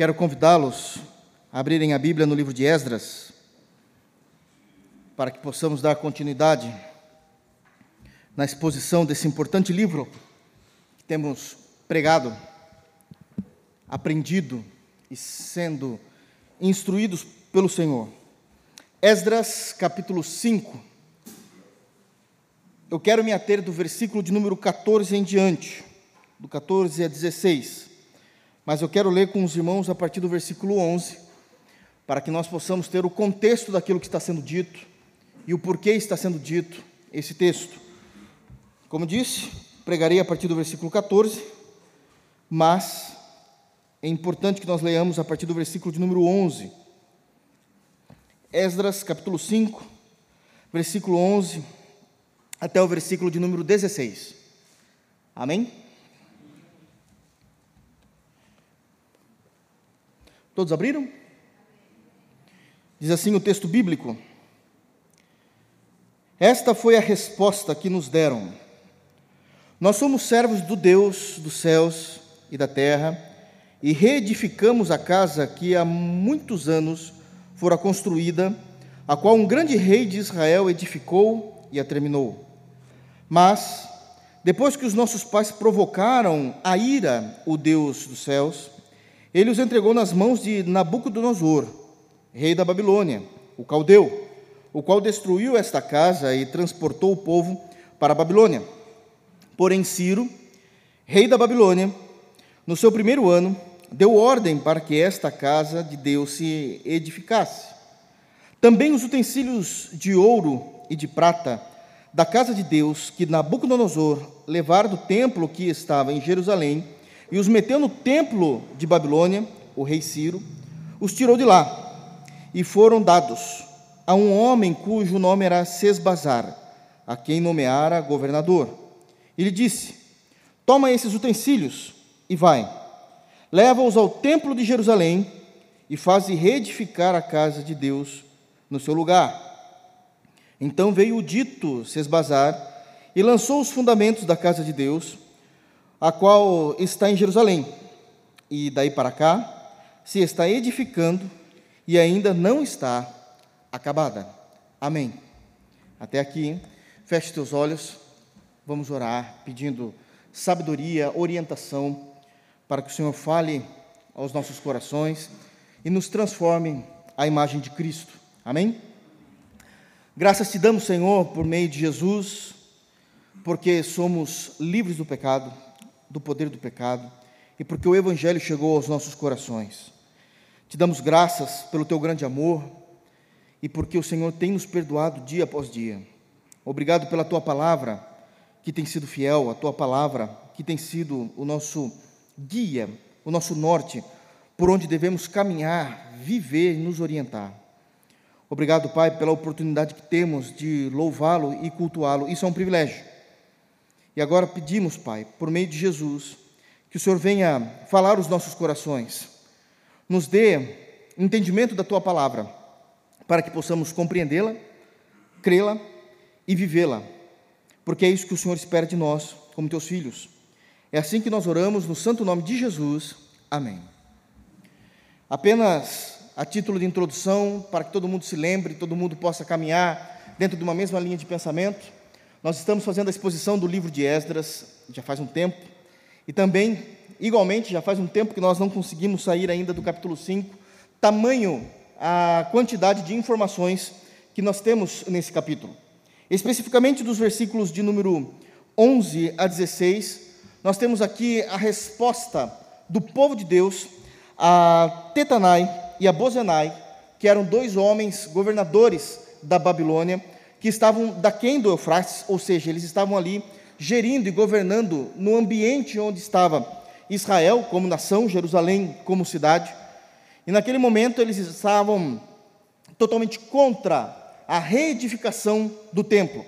Quero convidá-los a abrirem a Bíblia no livro de Esdras, para que possamos dar continuidade na exposição desse importante livro que temos pregado, aprendido e sendo instruídos pelo Senhor. Esdras, capítulo 5. Eu quero me ater do versículo de número 14 em diante, do 14 a 16 mas eu quero ler com os irmãos a partir do versículo 11, para que nós possamos ter o contexto daquilo que está sendo dito e o porquê está sendo dito esse texto. Como disse, pregarei a partir do versículo 14, mas é importante que nós leiamos a partir do versículo de número 11. Esdras, capítulo 5, versículo 11 até o versículo de número 16. Amém? Todos abriram? Diz assim o texto bíblico: Esta foi a resposta que nos deram. Nós somos servos do Deus dos céus e da terra e reedificamos a casa que há muitos anos fora construída, a qual um grande rei de Israel edificou e a terminou. Mas, depois que os nossos pais provocaram a ira o Deus dos céus, ele os entregou nas mãos de Nabucodonosor, rei da Babilônia, o caldeu, o qual destruiu esta casa e transportou o povo para a Babilônia. Porém, Ciro, rei da Babilônia, no seu primeiro ano, deu ordem para que esta casa de Deus se edificasse. Também os utensílios de ouro e de prata da casa de Deus que Nabucodonosor levara do templo que estava em Jerusalém e os meteu no templo de Babilônia, o rei Ciro, os tirou de lá e foram dados a um homem cujo nome era Sesbazar, a quem nomeara governador. Ele disse: Toma esses utensílios e vai, leva-os ao templo de Jerusalém e faze reedificar a casa de Deus no seu lugar. Então veio o dito Sesbazar e lançou os fundamentos da casa de Deus a qual está em Jerusalém. E daí para cá se está edificando e ainda não está acabada. Amém. Até aqui, feche teus olhos, vamos orar pedindo sabedoria, orientação, para que o Senhor fale aos nossos corações e nos transforme à imagem de Cristo. Amém? Graças te damos, Senhor, por meio de Jesus, porque somos livres do pecado do poder do pecado e porque o Evangelho chegou aos nossos corações. Te damos graças pelo teu grande amor e porque o Senhor tem nos perdoado dia após dia. Obrigado pela tua palavra, que tem sido fiel, a tua palavra, que tem sido o nosso guia, o nosso norte, por onde devemos caminhar, viver e nos orientar. Obrigado, Pai, pela oportunidade que temos de louvá-lo e cultuá-lo. Isso é um privilégio. E agora pedimos, Pai, por meio de Jesus, que o Senhor venha falar os nossos corações, nos dê entendimento da tua palavra, para que possamos compreendê-la, crê-la e vivê-la, porque é isso que o Senhor espera de nós, como teus filhos. É assim que nós oramos no santo nome de Jesus. Amém. Apenas a título de introdução, para que todo mundo se lembre, todo mundo possa caminhar dentro de uma mesma linha de pensamento. Nós estamos fazendo a exposição do livro de Esdras, já faz um tempo, e também, igualmente, já faz um tempo que nós não conseguimos sair ainda do capítulo 5, tamanho a quantidade de informações que nós temos nesse capítulo. Especificamente dos versículos de número 11 a 16, nós temos aqui a resposta do povo de Deus a Tetanai e a Bozenai, que eram dois homens governadores da Babilônia, que estavam daquém do Eufrates, ou seja, eles estavam ali gerindo e governando no ambiente onde estava Israel como nação, Jerusalém como cidade. E naquele momento eles estavam totalmente contra a reedificação do templo.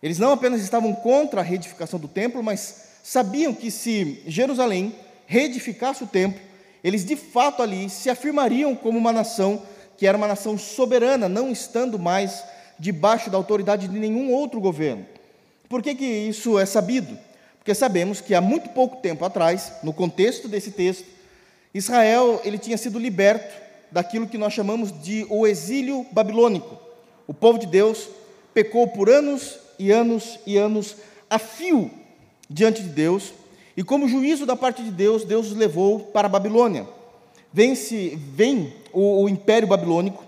Eles não apenas estavam contra a reedificação do templo, mas sabiam que se Jerusalém reedificasse o templo, eles de fato ali se afirmariam como uma nação que era uma nação soberana, não estando mais debaixo da autoridade de nenhum outro governo. Por que, que isso é sabido? Porque sabemos que há muito pouco tempo atrás, no contexto desse texto, Israel ele tinha sido liberto daquilo que nós chamamos de o exílio babilônico. O povo de Deus pecou por anos e anos e anos a fio diante de Deus, e como juízo da parte de Deus, Deus os levou para a Babilônia. Vence, vem o, o império babilônico,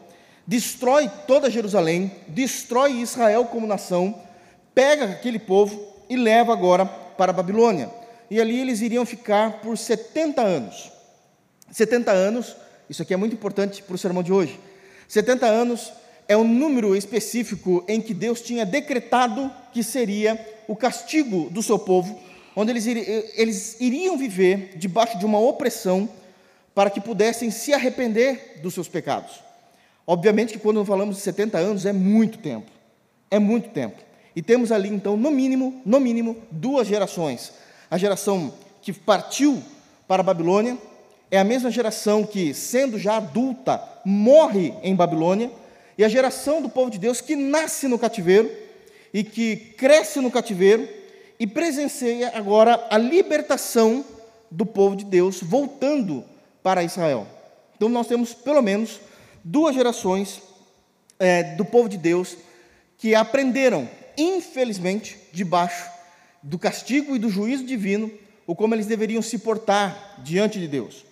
destrói toda Jerusalém, destrói Israel como nação, pega aquele povo e leva agora para a Babilônia. E ali eles iriam ficar por 70 anos. 70 anos, isso aqui é muito importante para o sermão de hoje. 70 anos é um número específico em que Deus tinha decretado que seria o castigo do seu povo, onde eles, eles iriam viver debaixo de uma opressão para que pudessem se arrepender dos seus pecados. Obviamente que quando falamos de 70 anos é muito tempo, é muito tempo. E temos ali então, no mínimo, no mínimo, duas gerações. A geração que partiu para a Babilônia é a mesma geração que, sendo já adulta, morre em Babilônia, e a geração do povo de Deus que nasce no cativeiro e que cresce no cativeiro e presencia agora a libertação do povo de Deus voltando para Israel. Então nós temos pelo menos duas gerações é, do povo de Deus que aprenderam, infelizmente, debaixo do castigo e do juízo divino, o como eles deveriam se portar diante de Deus.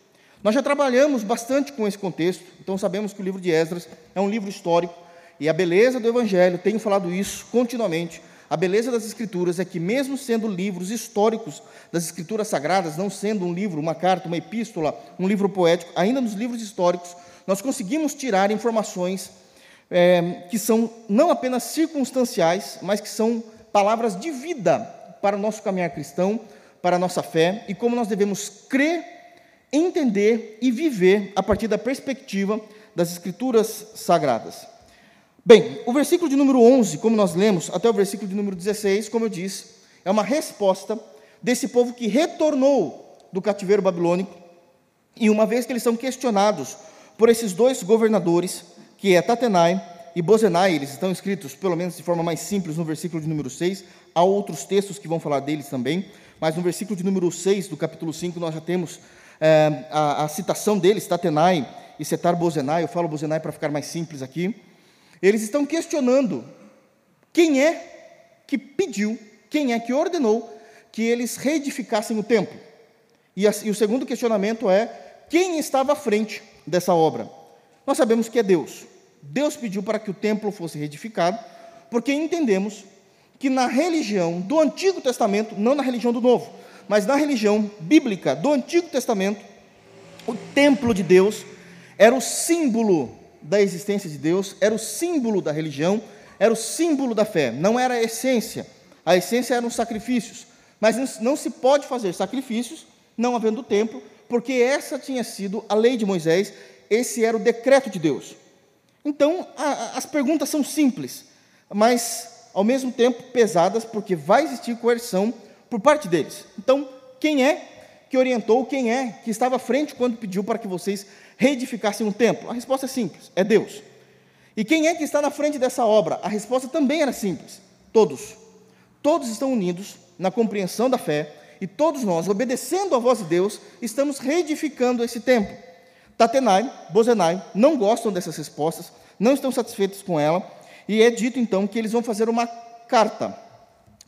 Nós já trabalhamos bastante com esse contexto, então sabemos que o livro de Esdras é um livro histórico e a beleza do Evangelho, tenho falado isso continuamente. A beleza das Escrituras é que, mesmo sendo livros históricos das Escrituras Sagradas, não sendo um livro, uma carta, uma epístola, um livro poético, ainda nos livros históricos, nós conseguimos tirar informações é, que são não apenas circunstanciais, mas que são palavras de vida para o nosso caminhar cristão, para a nossa fé e como nós devemos crer, entender e viver a partir da perspectiva das Escrituras Sagradas. Bem, o versículo de número 11, como nós lemos, até o versículo de número 16, como eu disse, é uma resposta desse povo que retornou do cativeiro babilônico, e uma vez que eles são questionados por esses dois governadores, que é Tatenai e Bozenai, eles estão escritos, pelo menos de forma mais simples, no versículo de número 6, há outros textos que vão falar deles também, mas no versículo de número 6 do capítulo 5 nós já temos é, a, a, citação deles, Tatenai e Setar Bozenai, eu falo Bozenai para ficar mais simples aqui, eles estão questionando quem é que pediu, quem é que ordenou que eles reedificassem o templo. E, a, e o segundo questionamento é quem estava à frente dessa obra. Nós sabemos que é Deus. Deus pediu para que o templo fosse reedificado, porque entendemos que na religião do Antigo Testamento, não na religião do Novo, mas na religião bíblica do Antigo Testamento, o templo de Deus era o símbolo da existência de Deus, era o símbolo da religião, era o símbolo da fé, não era a essência. A essência eram os sacrifícios. Mas não se pode fazer sacrifícios não havendo templo, porque essa tinha sido a lei de Moisés, esse era o decreto de Deus. Então, a, as perguntas são simples, mas ao mesmo tempo pesadas, porque vai existir coerção por parte deles. Então, quem é que orientou, quem é que estava à frente quando pediu para que vocês reedificassem um templo? A resposta é simples: é Deus. E quem é que está na frente dessa obra? A resposta também era simples: todos. Todos estão unidos na compreensão da fé e todos nós, obedecendo a voz de Deus, estamos reedificando esse templo. Tatenai, Bozenai não gostam dessas respostas, não estão satisfeitos com ela, e é dito então que eles vão fazer uma carta,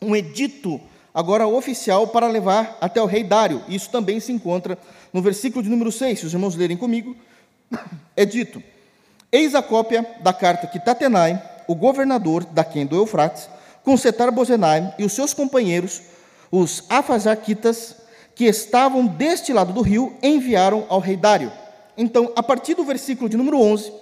um edito agora oficial para levar até o rei Dário. Isso também se encontra no versículo de número 6, se os irmãos lerem comigo, é dito: Eis a cópia da carta que Tatenai, o governador da Quem do Eufrates, com Setar Bozenai e os seus companheiros, os afazaquitas, que estavam deste lado do rio, enviaram ao rei Dário. Então, a partir do versículo de número 11,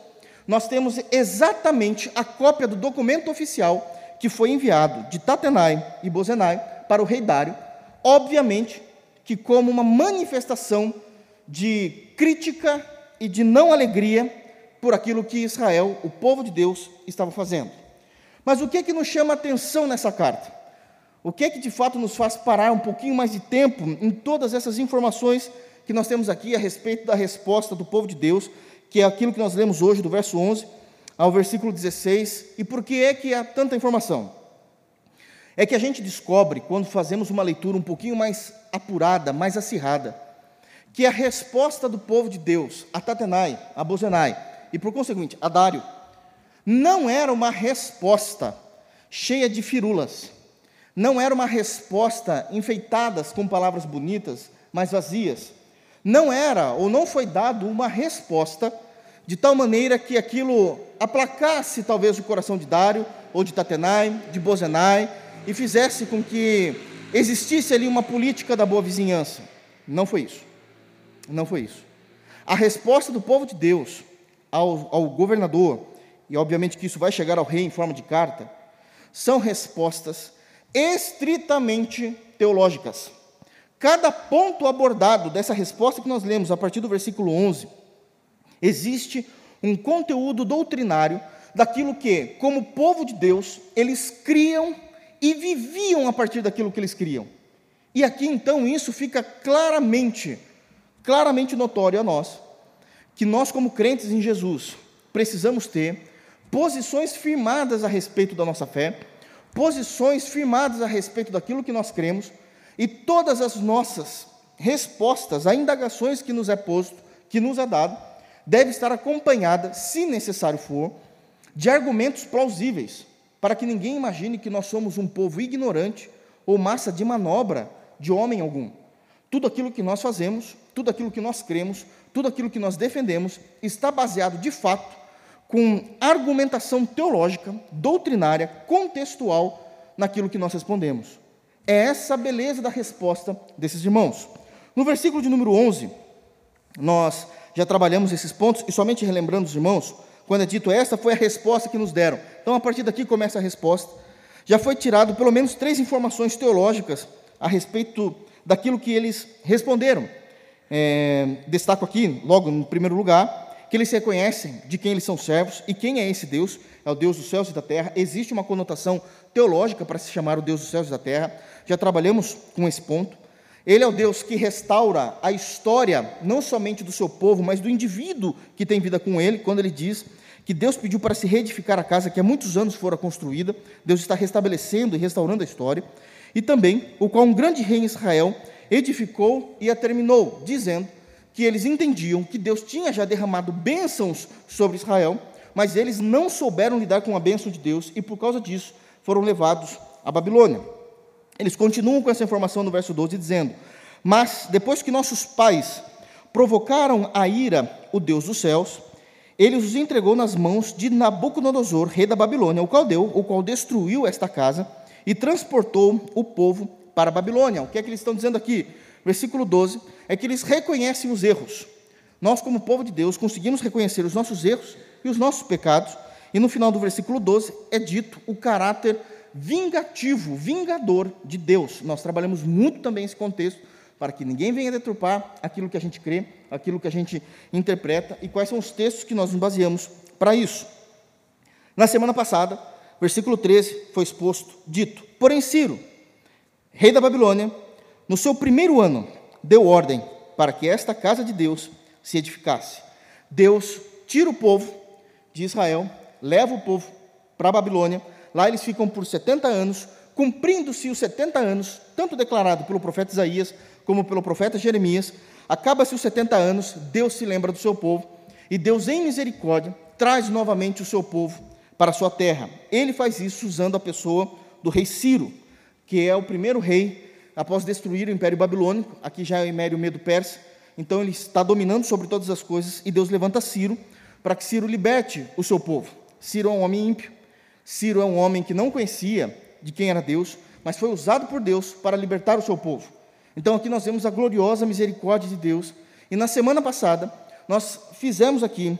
nós temos exatamente a cópia do documento oficial que foi enviado de Tatenai e Bozenai para o rei Dário, obviamente que como uma manifestação de crítica e de não alegria por aquilo que Israel, o povo de Deus, estava fazendo. Mas o que é que nos chama a atenção nessa carta? O que é que de fato nos faz parar um pouquinho mais de tempo em todas essas informações que nós temos aqui a respeito da resposta do povo de Deus, que é aquilo que nós lemos hoje, do verso 11 ao versículo 16, e por que é que há tanta informação? é que a gente descobre, quando fazemos uma leitura um pouquinho mais apurada, mais acirrada, que a resposta do povo de Deus a Tatenai, a Bozenai e por conseguinte a Dário não era uma resposta cheia de firulas, não era uma resposta enfeitadas com palavras bonitas, mas vazias. Não era ou não foi dado uma resposta de tal maneira que aquilo aplacasse talvez o coração de Dário ou de Tatenai, de Bozenai e fizesse com que existisse ali uma política da boa vizinhança. Não foi isso. Não foi isso. A resposta do povo de Deus ao, ao governador, e obviamente que isso vai chegar ao rei em forma de carta, são respostas estritamente teológicas. Cada ponto abordado dessa resposta que nós lemos a partir do versículo 11, existe um conteúdo doutrinário daquilo que, como povo de Deus, eles criam e viviam a partir daquilo que eles criam. E aqui então isso fica claramente, claramente notório a nós, que nós, como crentes em Jesus, precisamos ter posições firmadas a respeito da nossa fé, posições firmadas a respeito daquilo que nós cremos, e todas as nossas respostas a indagações que nos é posto, que nos é dado, deve estar acompanhada, se necessário for, de argumentos plausíveis, para que ninguém imagine que nós somos um povo ignorante ou massa de manobra de homem algum. Tudo aquilo que nós fazemos, tudo aquilo que nós cremos, tudo aquilo que nós defendemos está baseado de fato com argumentação teológica, doutrinária, contextual naquilo que nós respondemos. É essa a beleza da resposta desses irmãos. No versículo de número 11, nós já trabalhamos esses pontos e somente relembrando os irmãos, quando é dito esta foi a resposta que nos deram. Então a partir daqui começa a resposta. Já foi tirado pelo menos três informações teológicas a respeito daquilo que eles responderam. É, destaco aqui, logo no primeiro lugar, que eles reconhecem de quem eles são servos e quem é esse Deus, é o Deus dos céus e da terra. Existe uma conotação teológica para se chamar o Deus dos céus e da terra, já trabalhamos com esse ponto. Ele é o Deus que restaura a história, não somente do seu povo, mas do indivíduo que tem vida com ele, quando ele diz que Deus pediu para se reedificar a casa que há muitos anos fora construída, Deus está restabelecendo e restaurando a história, e também o qual um grande rei em Israel edificou e a terminou, dizendo que eles entendiam que Deus tinha já derramado bênçãos sobre Israel, mas eles não souberam lidar com a bênção de Deus e por causa disso foram levados à Babilônia. Eles continuam com essa informação no verso 12 dizendo: "Mas depois que nossos pais provocaram a ira o Deus dos céus, ele os entregou nas mãos de Nabucodonosor, rei da Babilônia, o qual deu, o qual destruiu esta casa e transportou o povo para a Babilônia. O que é que eles estão dizendo aqui? Versículo 12 é que eles reconhecem os erros. Nós, como povo de Deus, conseguimos reconhecer os nossos erros e os nossos pecados, e no final do versículo 12 é dito o caráter vingativo, vingador de Deus. Nós trabalhamos muito também esse contexto para que ninguém venha deturpar aquilo que a gente crê, aquilo que a gente interpreta e quais são os textos que nós nos baseamos para isso. Na semana passada, versículo 13 foi exposto, dito: Porém, Ciro, rei da Babilônia, no seu primeiro ano, deu ordem para que esta casa de Deus se edificasse. Deus tira o povo de Israel, leva o povo para a Babilônia, lá eles ficam por 70 anos, cumprindo-se os 70 anos, tanto declarado pelo profeta Isaías como pelo profeta Jeremias, acaba-se os 70 anos, Deus se lembra do seu povo, e Deus, em misericórdia, traz novamente o seu povo para a sua terra. Ele faz isso usando a pessoa do rei Ciro, que é o primeiro rei após destruir o Império Babilônico, aqui já é o Império Medo-Persa, então ele está dominando sobre todas as coisas, e Deus levanta Ciro para que Ciro liberte o seu povo. Ciro é um homem ímpio, Ciro é um homem que não conhecia de quem era Deus, mas foi usado por Deus para libertar o seu povo. Então aqui nós vemos a gloriosa misericórdia de Deus, e na semana passada nós fizemos aqui,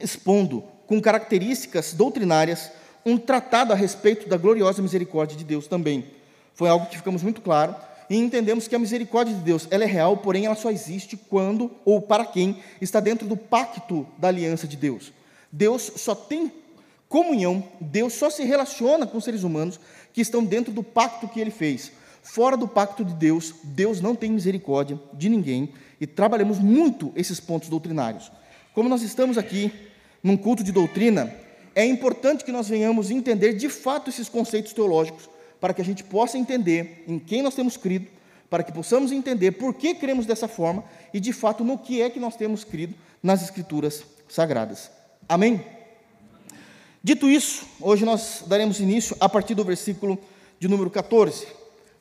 expondo com características doutrinárias, um tratado a respeito da gloriosa misericórdia de Deus também. Foi algo que ficamos muito claro e entendemos que a misericórdia de Deus ela é real, porém ela só existe quando ou para quem está dentro do pacto da aliança de Deus. Deus só tem comunhão, Deus só se relaciona com seres humanos que estão dentro do pacto que ele fez. Fora do pacto de Deus, Deus não tem misericórdia de ninguém e trabalhamos muito esses pontos doutrinários. Como nós estamos aqui num culto de doutrina, é importante que nós venhamos entender de fato esses conceitos teológicos para que a gente possa entender em quem nós temos crido, para que possamos entender por que cremos dessa forma e, de fato, no que é que nós temos crido nas Escrituras Sagradas. Amém? Dito isso, hoje nós daremos início a partir do versículo de número 14.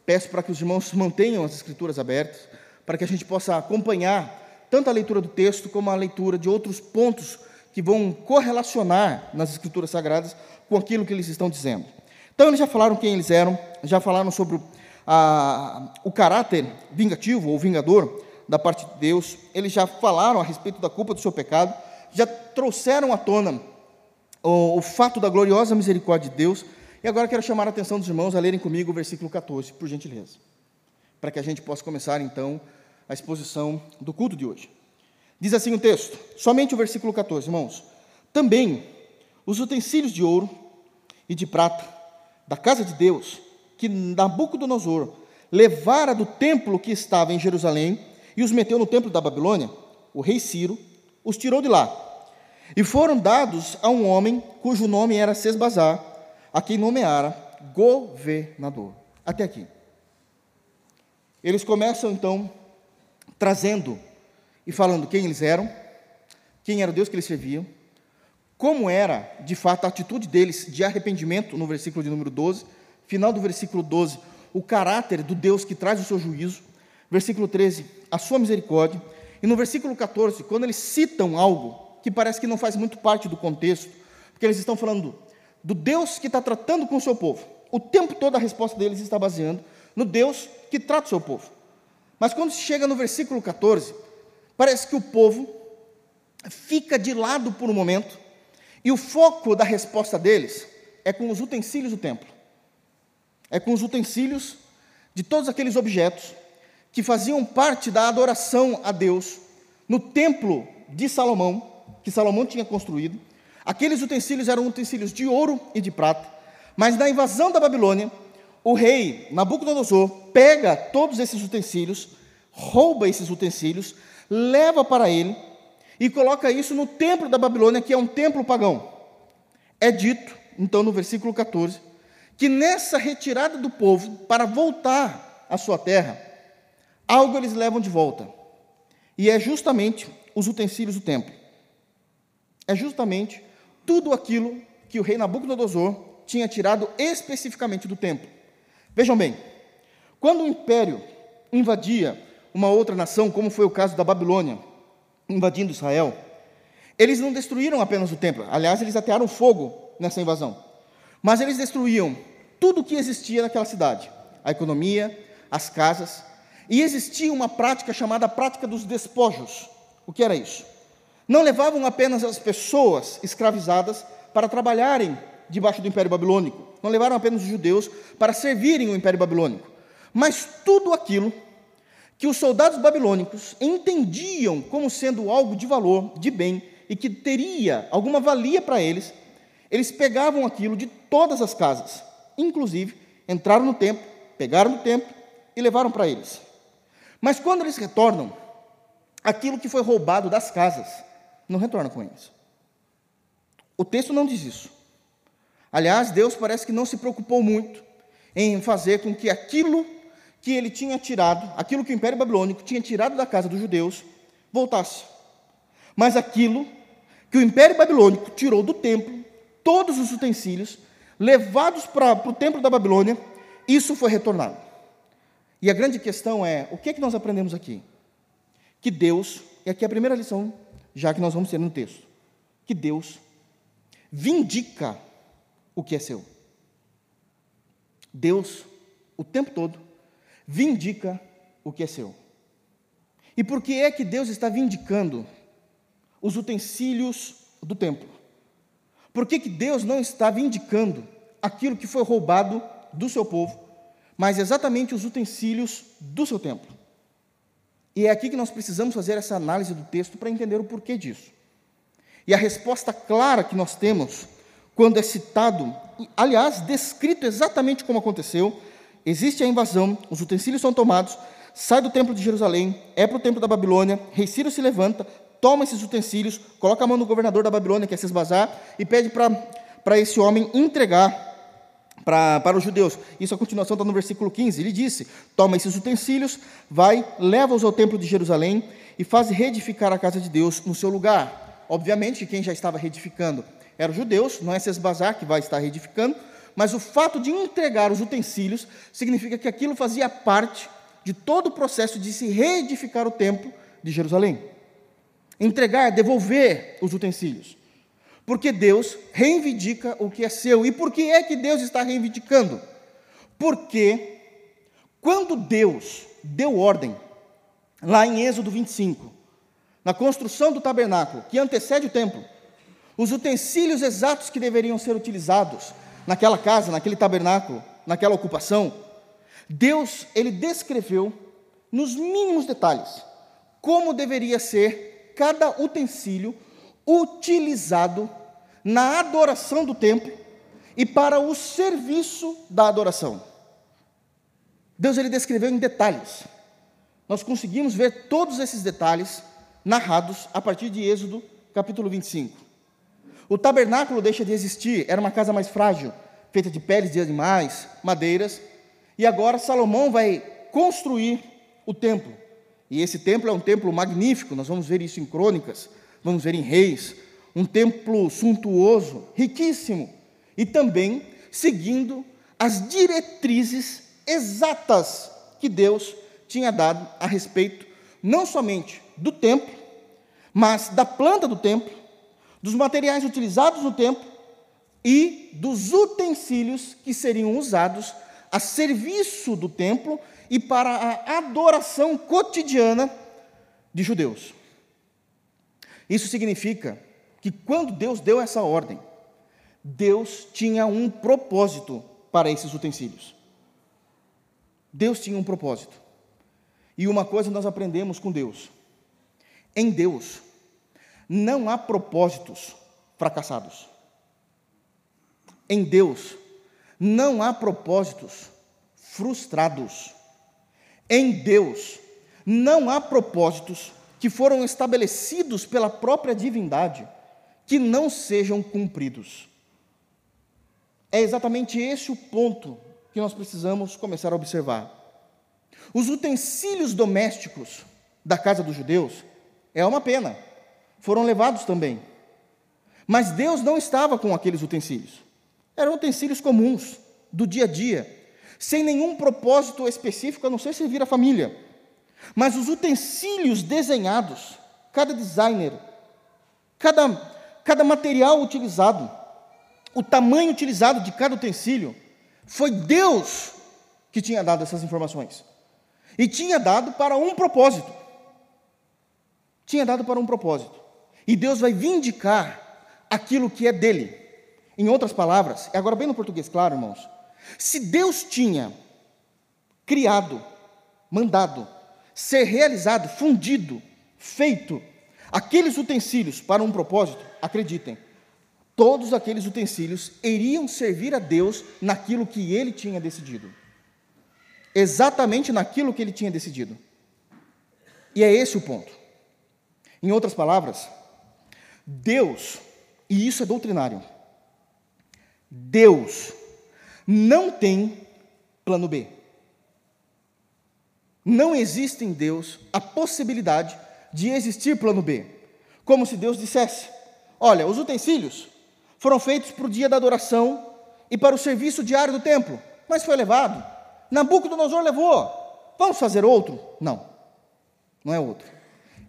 Peço para que os irmãos mantenham as Escrituras abertas, para que a gente possa acompanhar tanto a leitura do texto como a leitura de outros pontos que vão correlacionar nas Escrituras Sagradas com aquilo que eles estão dizendo. Então, eles já falaram quem eles eram, já falaram sobre a, o caráter vingativo ou vingador da parte de Deus, eles já falaram a respeito da culpa do seu pecado, já trouxeram à tona o, o fato da gloriosa misericórdia de Deus, e agora quero chamar a atenção dos irmãos a lerem comigo o versículo 14, por gentileza, para que a gente possa começar então a exposição do culto de hoje. Diz assim o texto, somente o versículo 14, irmãos. Também os utensílios de ouro e de prata da casa de Deus, que Nabucodonosor levara do templo que estava em Jerusalém e os meteu no templo da Babilônia, o rei Ciro os tirou de lá e foram dados a um homem cujo nome era Sesbazar, a quem nomeara governador. Até aqui. Eles começam então trazendo e falando quem eles eram, quem era o Deus que eles serviam, como era, de fato, a atitude deles de arrependimento, no versículo de número 12, final do versículo 12, o caráter do Deus que traz o seu juízo, versículo 13, a sua misericórdia, e no versículo 14, quando eles citam algo que parece que não faz muito parte do contexto, porque eles estão falando do Deus que está tratando com o seu povo. O tempo todo a resposta deles está baseando no Deus que trata o seu povo. Mas quando se chega no versículo 14, Parece que o povo fica de lado por um momento e o foco da resposta deles é com os utensílios do templo. É com os utensílios de todos aqueles objetos que faziam parte da adoração a Deus no templo de Salomão, que Salomão tinha construído. Aqueles utensílios eram utensílios de ouro e de prata, mas na invasão da Babilônia, o rei Nabucodonosor pega todos esses utensílios, rouba esses utensílios, leva para ele e coloca isso no templo da Babilônia, que é um templo pagão. É dito, então, no versículo 14, que nessa retirada do povo para voltar à sua terra, algo eles levam de volta. E é justamente os utensílios do templo. É justamente tudo aquilo que o rei Nabucodonosor tinha tirado especificamente do templo. Vejam bem, quando o império invadia uma outra nação, como foi o caso da Babilônia, invadindo Israel, eles não destruíram apenas o templo, aliás, eles atearam fogo nessa invasão, mas eles destruíam tudo o que existia naquela cidade: a economia, as casas, e existia uma prática chamada prática dos despojos. O que era isso? Não levavam apenas as pessoas escravizadas para trabalharem debaixo do Império Babilônico, não levaram apenas os judeus para servirem o Império Babilônico, mas tudo aquilo que os soldados babilônicos entendiam como sendo algo de valor, de bem, e que teria alguma valia para eles, eles pegavam aquilo de todas as casas, inclusive entraram no templo, pegaram no templo e levaram para eles. Mas quando eles retornam, aquilo que foi roubado das casas não retorna com eles. O texto não diz isso. Aliás, Deus parece que não se preocupou muito em fazer com que aquilo que ele tinha tirado, aquilo que o Império Babilônico tinha tirado da casa dos judeus, voltasse. Mas aquilo que o Império Babilônico tirou do templo, todos os utensílios, levados para, para o templo da Babilônia, isso foi retornado. E a grande questão é: o que é que nós aprendemos aqui? Que Deus, e aqui é a primeira lição, já que nós vamos ter no texto, que Deus vindica o que é seu. Deus, o tempo todo, vindica o que é seu. E por que é que Deus está vindicando os utensílios do templo? Por que, que Deus não está vindicando aquilo que foi roubado do seu povo, mas exatamente os utensílios do seu templo? E é aqui que nós precisamos fazer essa análise do texto para entender o porquê disso. E a resposta clara que nós temos quando é citado, aliás, descrito exatamente como aconteceu, existe a invasão, os utensílios são tomados, sai do templo de Jerusalém, é para o templo da Babilônia, rei Ciro se levanta, toma esses utensílios, coloca a mão no governador da Babilônia, que é Sesbazar, e pede para esse homem entregar para, para os judeus. Isso a continuação está no versículo 15. Ele disse: Toma esses utensílios, vai, leva-os ao templo de Jerusalém e faz reedificar a casa de Deus no seu lugar. Obviamente, quem já estava reedificando eram os judeus, não é Sesbazar que vai estar reedificando, mas o fato de entregar os utensílios significa que aquilo fazia parte de todo o processo de se reedificar o templo de Jerusalém. Entregar, devolver os utensílios. Porque Deus reivindica o que é seu. E por que é que Deus está reivindicando? Porque quando Deus deu ordem, lá em Êxodo 25, na construção do tabernáculo, que antecede o templo, os utensílios exatos que deveriam ser utilizados naquela casa, naquele tabernáculo, naquela ocupação, Deus ele descreveu nos mínimos detalhes como deveria ser cada utensílio utilizado na adoração do templo e para o serviço da adoração. Deus ele descreveu em detalhes. Nós conseguimos ver todos esses detalhes narrados a partir de Êxodo, capítulo 25. O tabernáculo deixa de existir, era uma casa mais frágil, feita de peles de animais, madeiras, e agora Salomão vai construir o templo. E esse templo é um templo magnífico, nós vamos ver isso em crônicas, vamos ver em reis, um templo suntuoso, riquíssimo, e também seguindo as diretrizes exatas que Deus tinha dado a respeito não somente do templo, mas da planta do templo, dos materiais utilizados no templo e dos utensílios que seriam usados a serviço do templo e para a adoração cotidiana de judeus. Isso significa que quando Deus deu essa ordem, Deus tinha um propósito para esses utensílios. Deus tinha um propósito. E uma coisa nós aprendemos com Deus: em Deus não há propósitos fracassados. Em Deus não há propósitos frustrados. Em Deus não há propósitos que foram estabelecidos pela própria divindade que não sejam cumpridos. É exatamente esse o ponto que nós precisamos começar a observar. Os utensílios domésticos da casa dos judeus é uma pena, foram levados também. Mas Deus não estava com aqueles utensílios. Eram utensílios comuns, do dia a dia, sem nenhum propósito específico, a não ser servir a família. Mas os utensílios desenhados, cada designer, cada cada material utilizado, o tamanho utilizado de cada utensílio, foi Deus que tinha dado essas informações. E tinha dado para um propósito. Tinha dado para um propósito. E Deus vai vindicar aquilo que é dele. Em outras palavras, agora bem no português claro, irmãos. Se Deus tinha criado, mandado, ser realizado, fundido, feito aqueles utensílios para um propósito, acreditem, todos aqueles utensílios iriam servir a Deus naquilo que ele tinha decidido. Exatamente naquilo que ele tinha decidido. E é esse o ponto. Em outras palavras, Deus, e isso é doutrinário, Deus não tem plano B. Não existe em Deus a possibilidade de existir plano B. Como se Deus dissesse: Olha, os utensílios foram feitos para o dia da adoração e para o serviço diário do templo, mas foi levado. Nabucodonosor levou. Vamos fazer outro? Não, não é outro.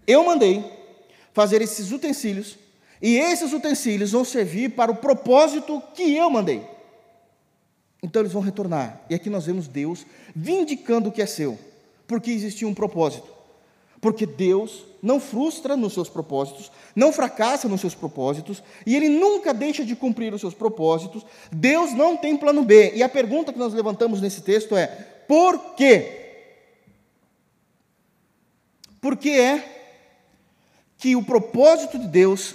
Eu mandei fazer esses utensílios e esses utensílios vão servir para o propósito que eu mandei. Então eles vão retornar. E aqui nós vemos Deus vindicando o que é seu, porque existia um propósito. Porque Deus não frustra nos seus propósitos, não fracassa nos seus propósitos, e Ele nunca deixa de cumprir os seus propósitos. Deus não tem plano B. E a pergunta que nós levantamos nesse texto é: por quê? Por que é que o propósito de Deus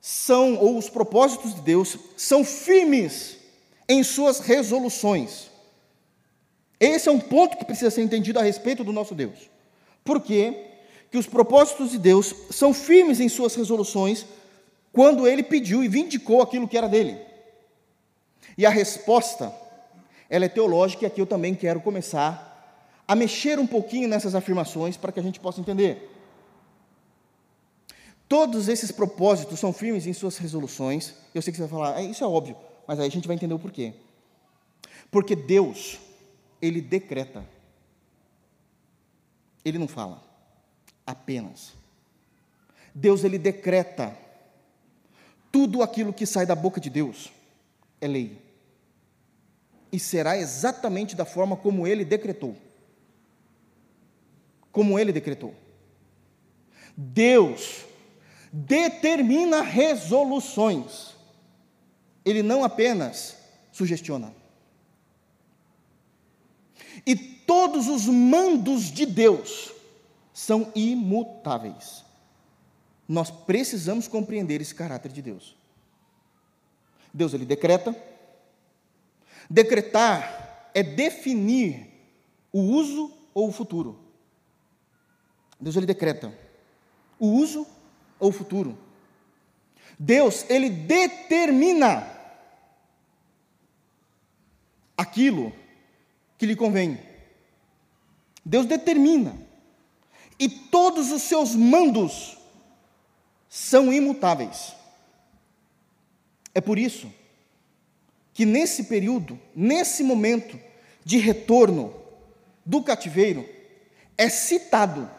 são, ou os propósitos de Deus, são firmes em suas resoluções? Esse é um ponto que precisa ser entendido a respeito do nosso Deus. Por quê? Que os propósitos de Deus são firmes em suas resoluções quando ele pediu e vindicou aquilo que era dele. E a resposta, ela é teológica, e aqui eu também quero começar a mexer um pouquinho nessas afirmações para que a gente possa entender. Todos esses propósitos são firmes em suas resoluções. Eu sei que você vai falar, é, isso é óbvio, mas aí a gente vai entender o porquê. Porque Deus, Ele decreta. Ele não fala, apenas. Deus, Ele decreta. Tudo aquilo que sai da boca de Deus é lei. E será exatamente da forma como Ele decretou. Como Ele decretou. Deus determina resoluções. Ele não apenas sugestiona. E todos os mandos de Deus são imutáveis. Nós precisamos compreender esse caráter de Deus. Deus ele decreta. Decretar é definir o uso ou o futuro. Deus ele decreta o uso ou futuro. Deus, ele determina aquilo que lhe convém. Deus determina. E todos os seus mandos são imutáveis. É por isso que nesse período, nesse momento de retorno do cativeiro, é citado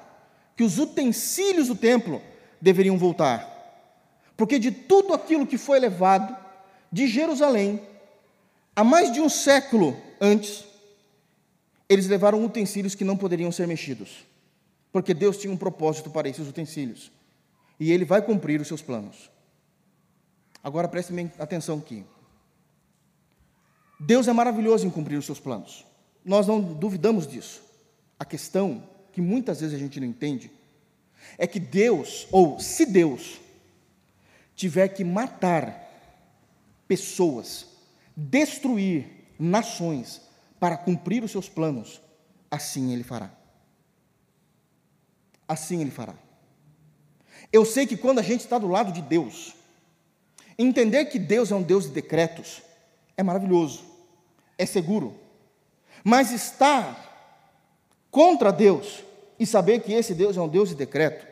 que os utensílios do templo deveriam voltar. Porque de tudo aquilo que foi levado de Jerusalém, há mais de um século antes, eles levaram utensílios que não poderiam ser mexidos. Porque Deus tinha um propósito para esses utensílios. E Ele vai cumprir os seus planos. Agora preste atenção aqui. Deus é maravilhoso em cumprir os seus planos. Nós não duvidamos disso. A questão que muitas vezes a gente não entende é que Deus, ou se Deus, tiver que matar pessoas, destruir nações para cumprir os seus planos, assim Ele fará. Assim Ele fará. Eu sei que quando a gente está do lado de Deus, entender que Deus é um Deus de decretos é maravilhoso, é seguro, mas estar contra Deus e saber que esse Deus é um Deus de decreto,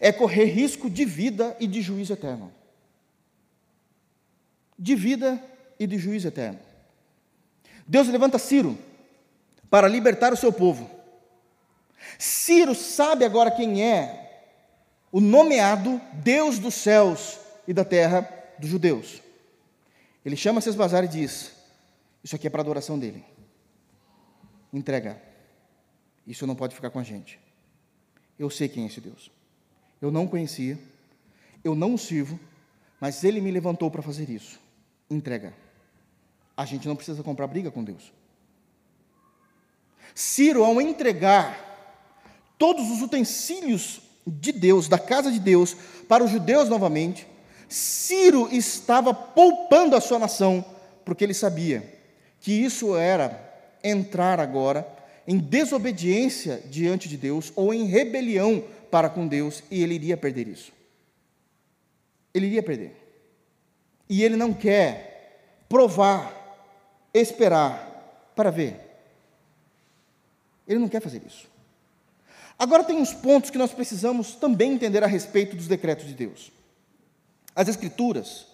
é correr risco de vida e de juízo eterno. De vida e de juízo eterno. Deus levanta Ciro para libertar o seu povo. Ciro sabe agora quem é o nomeado Deus dos céus e da terra dos judeus. Ele chama Sesbazar e diz: Isso aqui é para adoração dele. Entrega. Isso não pode ficar com a gente. Eu sei quem é esse Deus. Eu não conhecia, eu não o sirvo, mas ele me levantou para fazer isso. Entrega. A gente não precisa comprar briga com Deus. Ciro, ao entregar todos os utensílios de Deus, da casa de Deus, para os judeus novamente, Ciro estava poupando a sua nação, porque ele sabia que isso era entrar agora em desobediência diante de Deus ou em rebelião para com Deus e ele iria perder isso. Ele iria perder. E ele não quer provar, esperar para ver. Ele não quer fazer isso. Agora tem uns pontos que nós precisamos também entender a respeito dos decretos de Deus. As Escrituras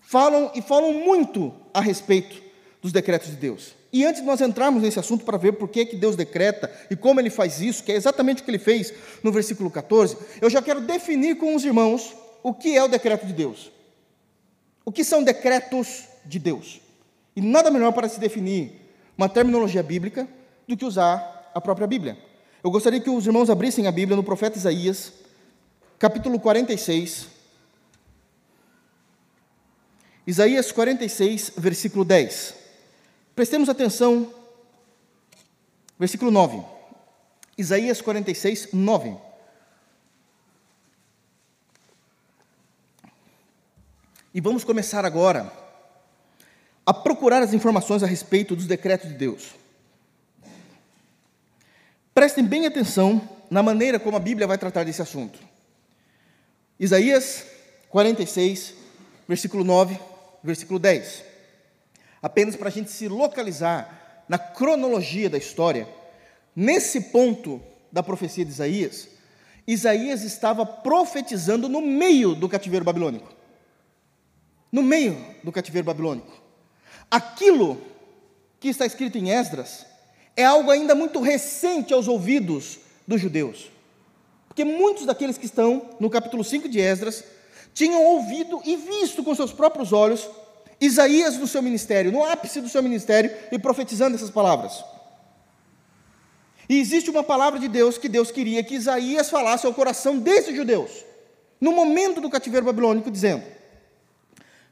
falam e falam muito a respeito dos decretos de Deus. E antes de nós entrarmos nesse assunto para ver por que, que Deus decreta e como ele faz isso, que é exatamente o que ele fez no versículo 14, eu já quero definir com os irmãos o que é o decreto de Deus. O que são decretos de Deus? E nada melhor para se definir uma terminologia bíblica do que usar a própria Bíblia. Eu gostaria que os irmãos abrissem a Bíblia no profeta Isaías, capítulo 46. Isaías 46, versículo 10. Prestemos atenção, versículo 9. Isaías 46, 9. E vamos começar agora a procurar as informações a respeito dos decretos de Deus. Prestem bem atenção na maneira como a Bíblia vai tratar desse assunto. Isaías 46, versículo 9, versículo 10. Apenas para a gente se localizar na cronologia da história, nesse ponto da profecia de Isaías, Isaías estava profetizando no meio do cativeiro babilônico. No meio do cativeiro babilônico. Aquilo que está escrito em Esdras é algo ainda muito recente aos ouvidos dos judeus. Porque muitos daqueles que estão no capítulo 5 de Esdras tinham ouvido e visto com seus próprios olhos Isaías no seu ministério, no ápice do seu ministério, e profetizando essas palavras. E existe uma palavra de Deus que Deus queria que Isaías falasse ao coração desses judeus, no momento do cativeiro babilônico, dizendo,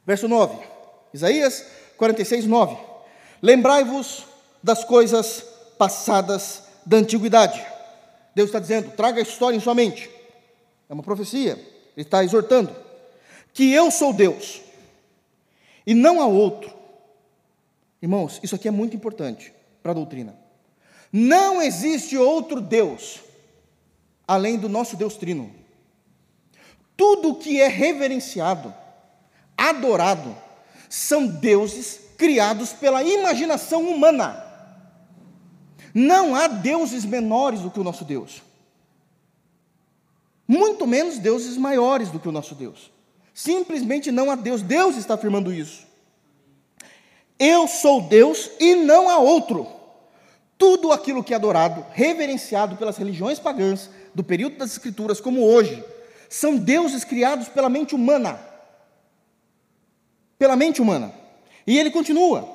verso 9, Isaías 46, 9: Lembrai-vos das coisas passadas da antiguidade. Deus está dizendo, traga a história em sua mente. É uma profecia, Ele está exortando, que eu sou Deus, e não há outro. Irmãos, isso aqui é muito importante para a doutrina. Não existe outro Deus além do nosso Deus Trino. Tudo que é reverenciado, adorado, são deuses criados pela imaginação humana. Não há deuses menores do que o nosso Deus. Muito menos deuses maiores do que o nosso Deus. Simplesmente não há Deus. Deus está afirmando isso. Eu sou Deus e não há outro. Tudo aquilo que é adorado, reverenciado pelas religiões pagãs do período das Escrituras, como hoje, são deuses criados pela mente humana. Pela mente humana. E ele continua: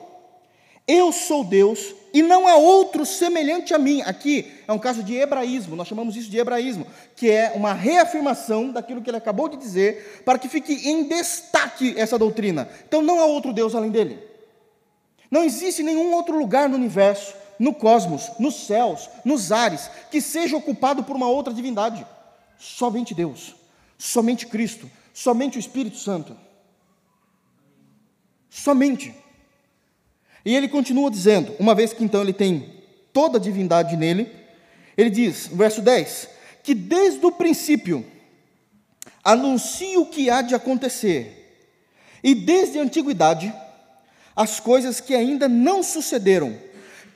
Eu sou Deus e não há outro semelhante a mim. Aqui é um caso de hebraísmo, nós chamamos isso de hebraísmo, que é uma reafirmação daquilo que ele acabou de dizer, para que fique em destaque essa doutrina. Então não há outro Deus além dele. Não existe nenhum outro lugar no universo no cosmos, nos céus, nos ares, que seja ocupado por uma outra divindade. Somente Deus, somente Cristo, somente o Espírito Santo. Somente. E ele continua dizendo, uma vez que então ele tem toda a divindade nele, ele diz, verso 10, que desde o princípio anuncia o que há de acontecer, e desde a antiguidade as coisas que ainda não sucederam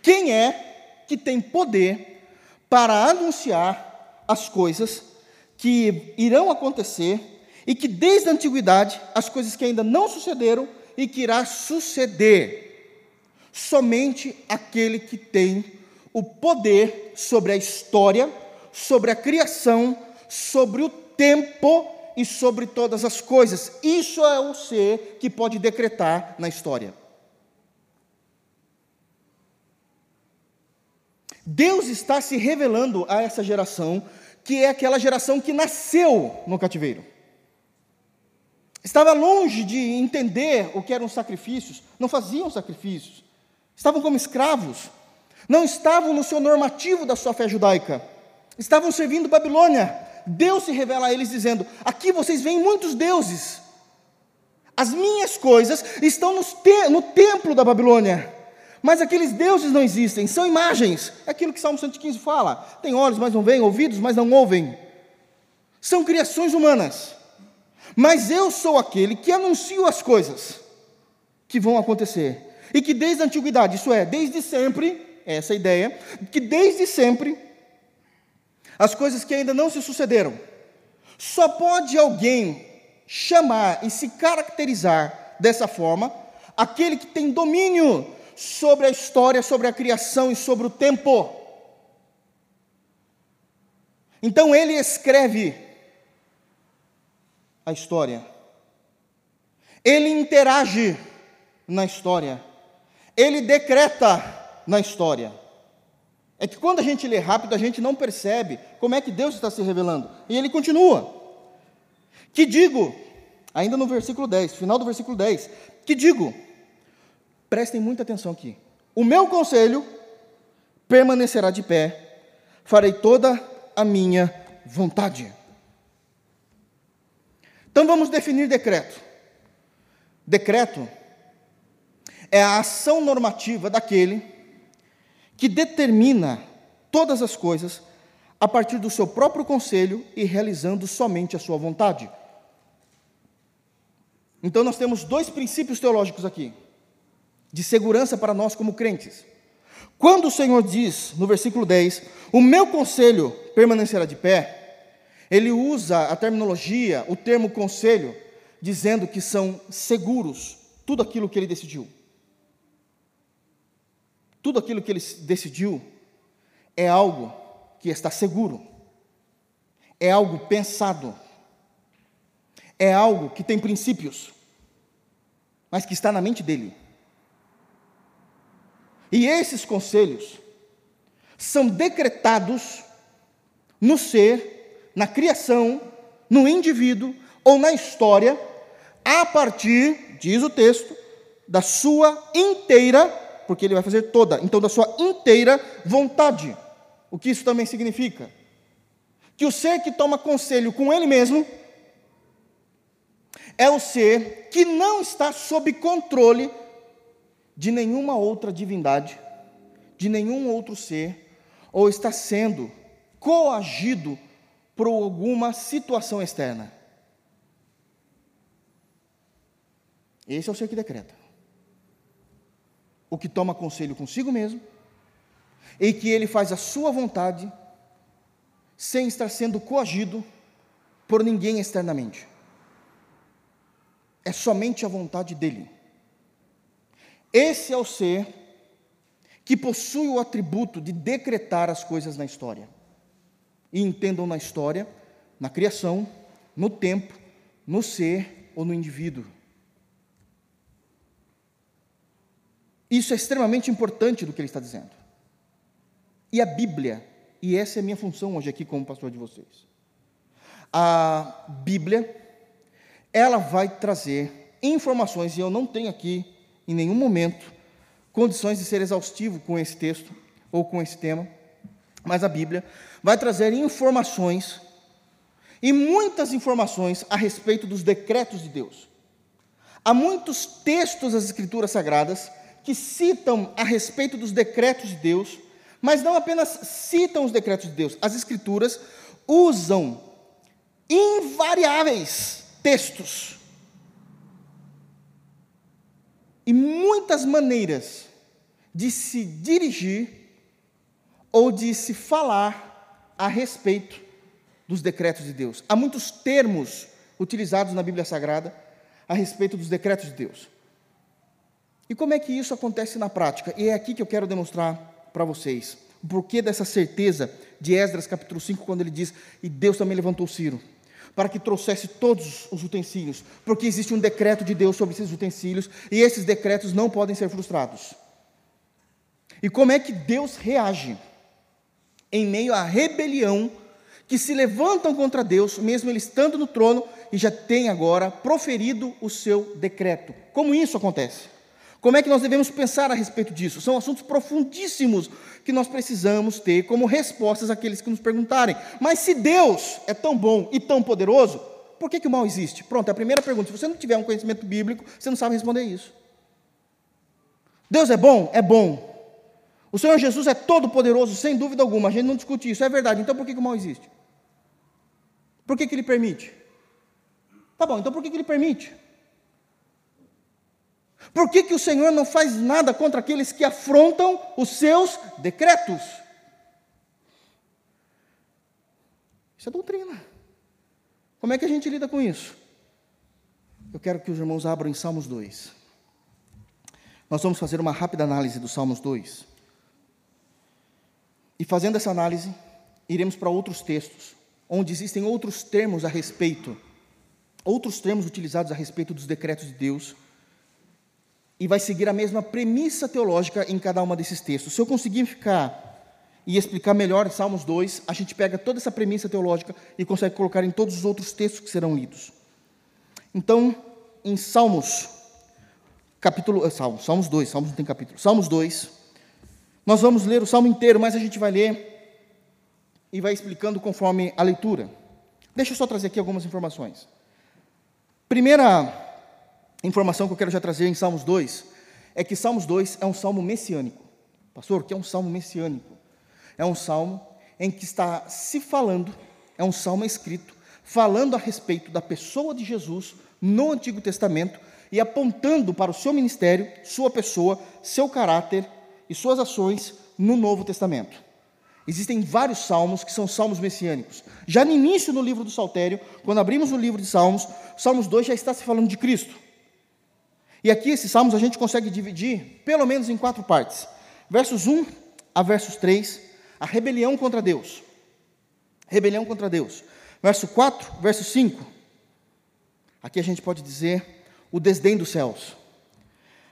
quem é que tem poder para anunciar as coisas que irão acontecer e que desde a antiguidade as coisas que ainda não sucederam e que irá suceder? Somente aquele que tem o poder sobre a história, sobre a criação, sobre o tempo e sobre todas as coisas. Isso é o ser que pode decretar na história. Deus está se revelando a essa geração, que é aquela geração que nasceu no cativeiro. Estava longe de entender o que eram sacrifícios, não faziam sacrifícios, estavam como escravos, não estavam no seu normativo da sua fé judaica, estavam servindo Babilônia. Deus se revela a eles dizendo: Aqui vocês veem muitos deuses, as minhas coisas estão te no templo da Babilônia. Mas aqueles deuses não existem, são imagens. É aquilo que Salmo 115 fala. Tem olhos, mas não veem, ouvidos, mas não ouvem. São criações humanas. Mas eu sou aquele que anuncio as coisas que vão acontecer. E que desde a antiguidade, isso é, desde sempre, é essa ideia, que desde sempre, as coisas que ainda não se sucederam, só pode alguém chamar e se caracterizar dessa forma aquele que tem domínio sobre a história, sobre a criação e sobre o tempo. Então ele escreve a história, ele interage na história, ele decreta na história. É que quando a gente lê rápido, a gente não percebe como é que Deus está se revelando. E ele continua. Que digo, ainda no versículo 10, final do versículo 10, que digo, Prestem muita atenção aqui. O meu conselho permanecerá de pé, farei toda a minha vontade. Então vamos definir decreto. Decreto é a ação normativa daquele que determina todas as coisas a partir do seu próprio conselho e realizando somente a sua vontade. Então nós temos dois princípios teológicos aqui. de segurança para nós como crentes. Quando o Senhor diz, no versículo 10, o meu conselho permanecerá de pé, ele usa a terminologia, o termo conselho, dizendo que são seguros tudo aquilo que ele decidiu. Tudo aquilo que ele decidiu é algo que está seguro, é algo pensado, é algo que tem princípios, mas que está na mente dele. E esses conselhos são decretados no ser, na criação, no indivíduo ou na história, a partir, diz o texto, da sua inteira, porque ele vai fazer toda, então da sua inteira vontade. O que isso também significa? Que o ser que toma conselho com ele mesmo é o ser que não está sob controle de nenhuma outra divindade, de nenhum outro ser, ou está sendo coagido por alguma situação externa. Esse é o ser que decreta. O que toma conselho consigo mesmo, e que ele faz a sua vontade, sem estar sendo coagido por ninguém externamente. É somente a vontade dele. Esse é o ser que possui o atributo de decretar as coisas na história. E entendam na história, na criação, no tempo, no ser ou no indivíduo. Isso é extremamente importante do que ele está dizendo. E a Bíblia, e essa é a minha função hoje aqui como pastor de vocês. A Bíblia, ela vai trazer informações, e eu não tenho aqui, em nenhum momento, condições de ser exaustivo com esse texto ou com esse tema, mas a Bíblia vai trazer informações, e muitas informações a respeito dos decretos de Deus. Há muitos textos das Escrituras Sagradas que citam a respeito dos decretos de Deus, mas não apenas citam os decretos de Deus, as Escrituras usam invariáveis textos e muitas maneiras de se dirigir ou de se falar a respeito dos decretos de Deus. Há muitos termos utilizados na Bíblia Sagrada a respeito dos decretos de Deus. E como é que isso acontece na prática? E é aqui que eu quero demonstrar para vocês o porquê dessa certeza de Esdras capítulo 5, quando ele diz: E Deus também levantou Ciro, para que trouxesse todos os utensílios, porque existe um decreto de Deus sobre esses utensílios, e esses decretos não podem ser frustrados. E como é que Deus reage em meio à rebelião que se levantam contra Deus, mesmo ele estando no trono e já tem agora proferido o seu decreto? Como isso acontece? Como é que nós devemos pensar a respeito disso? São assuntos profundíssimos que nós precisamos ter como respostas àqueles que nos perguntarem. Mas se Deus é tão bom e tão poderoso, por que, que o mal existe? Pronto, é a primeira pergunta. Se você não tiver um conhecimento bíblico, você não sabe responder isso. Deus é bom? É bom. O Senhor Jesus é todo poderoso, sem dúvida alguma. A gente não discute isso, é verdade. Então por que, que o mal existe? Por que, que ele permite? Tá bom, então por que, que ele permite? Por que, que o Senhor não faz nada contra aqueles que afrontam os seus decretos? Isso é doutrina. Como é que a gente lida com isso? Eu quero que os irmãos abram em Salmos 2. Nós vamos fazer uma rápida análise do Salmos 2. E fazendo essa análise, iremos para outros textos, onde existem outros termos a respeito, outros termos utilizados a respeito dos decretos de Deus e vai seguir a mesma premissa teológica em cada uma desses textos. Se eu conseguir ficar e explicar melhor Salmos 2, a gente pega toda essa premissa teológica e consegue colocar em todos os outros textos que serão lidos. Então, em Salmos, capítulo, eh, Salmos, Salmos 2, Salmos não tem capítulo, Salmos 2, nós vamos ler o salmo inteiro, mas a gente vai ler e vai explicando conforme a leitura. Deixa eu só trazer aqui algumas informações. Primeira informação que eu quero já trazer em Salmos 2 é que Salmos 2 é um salmo messiânico. Pastor, o que é um salmo messiânico? É um salmo em que está se falando, é um salmo escrito, falando a respeito da pessoa de Jesus no Antigo Testamento e apontando para o seu ministério, sua pessoa, seu caráter e suas ações no Novo Testamento. Existem vários salmos que são salmos messiânicos. Já no início do livro do Saltério, quando abrimos o livro de Salmos, Salmos 2 já está se falando de Cristo. E aqui esses salmos a gente consegue dividir pelo menos em quatro partes. Versos 1 a versos 3, a rebelião contra Deus. Rebelião contra Deus. Verso 4, verso 5. Aqui a gente pode dizer o desdém dos céus.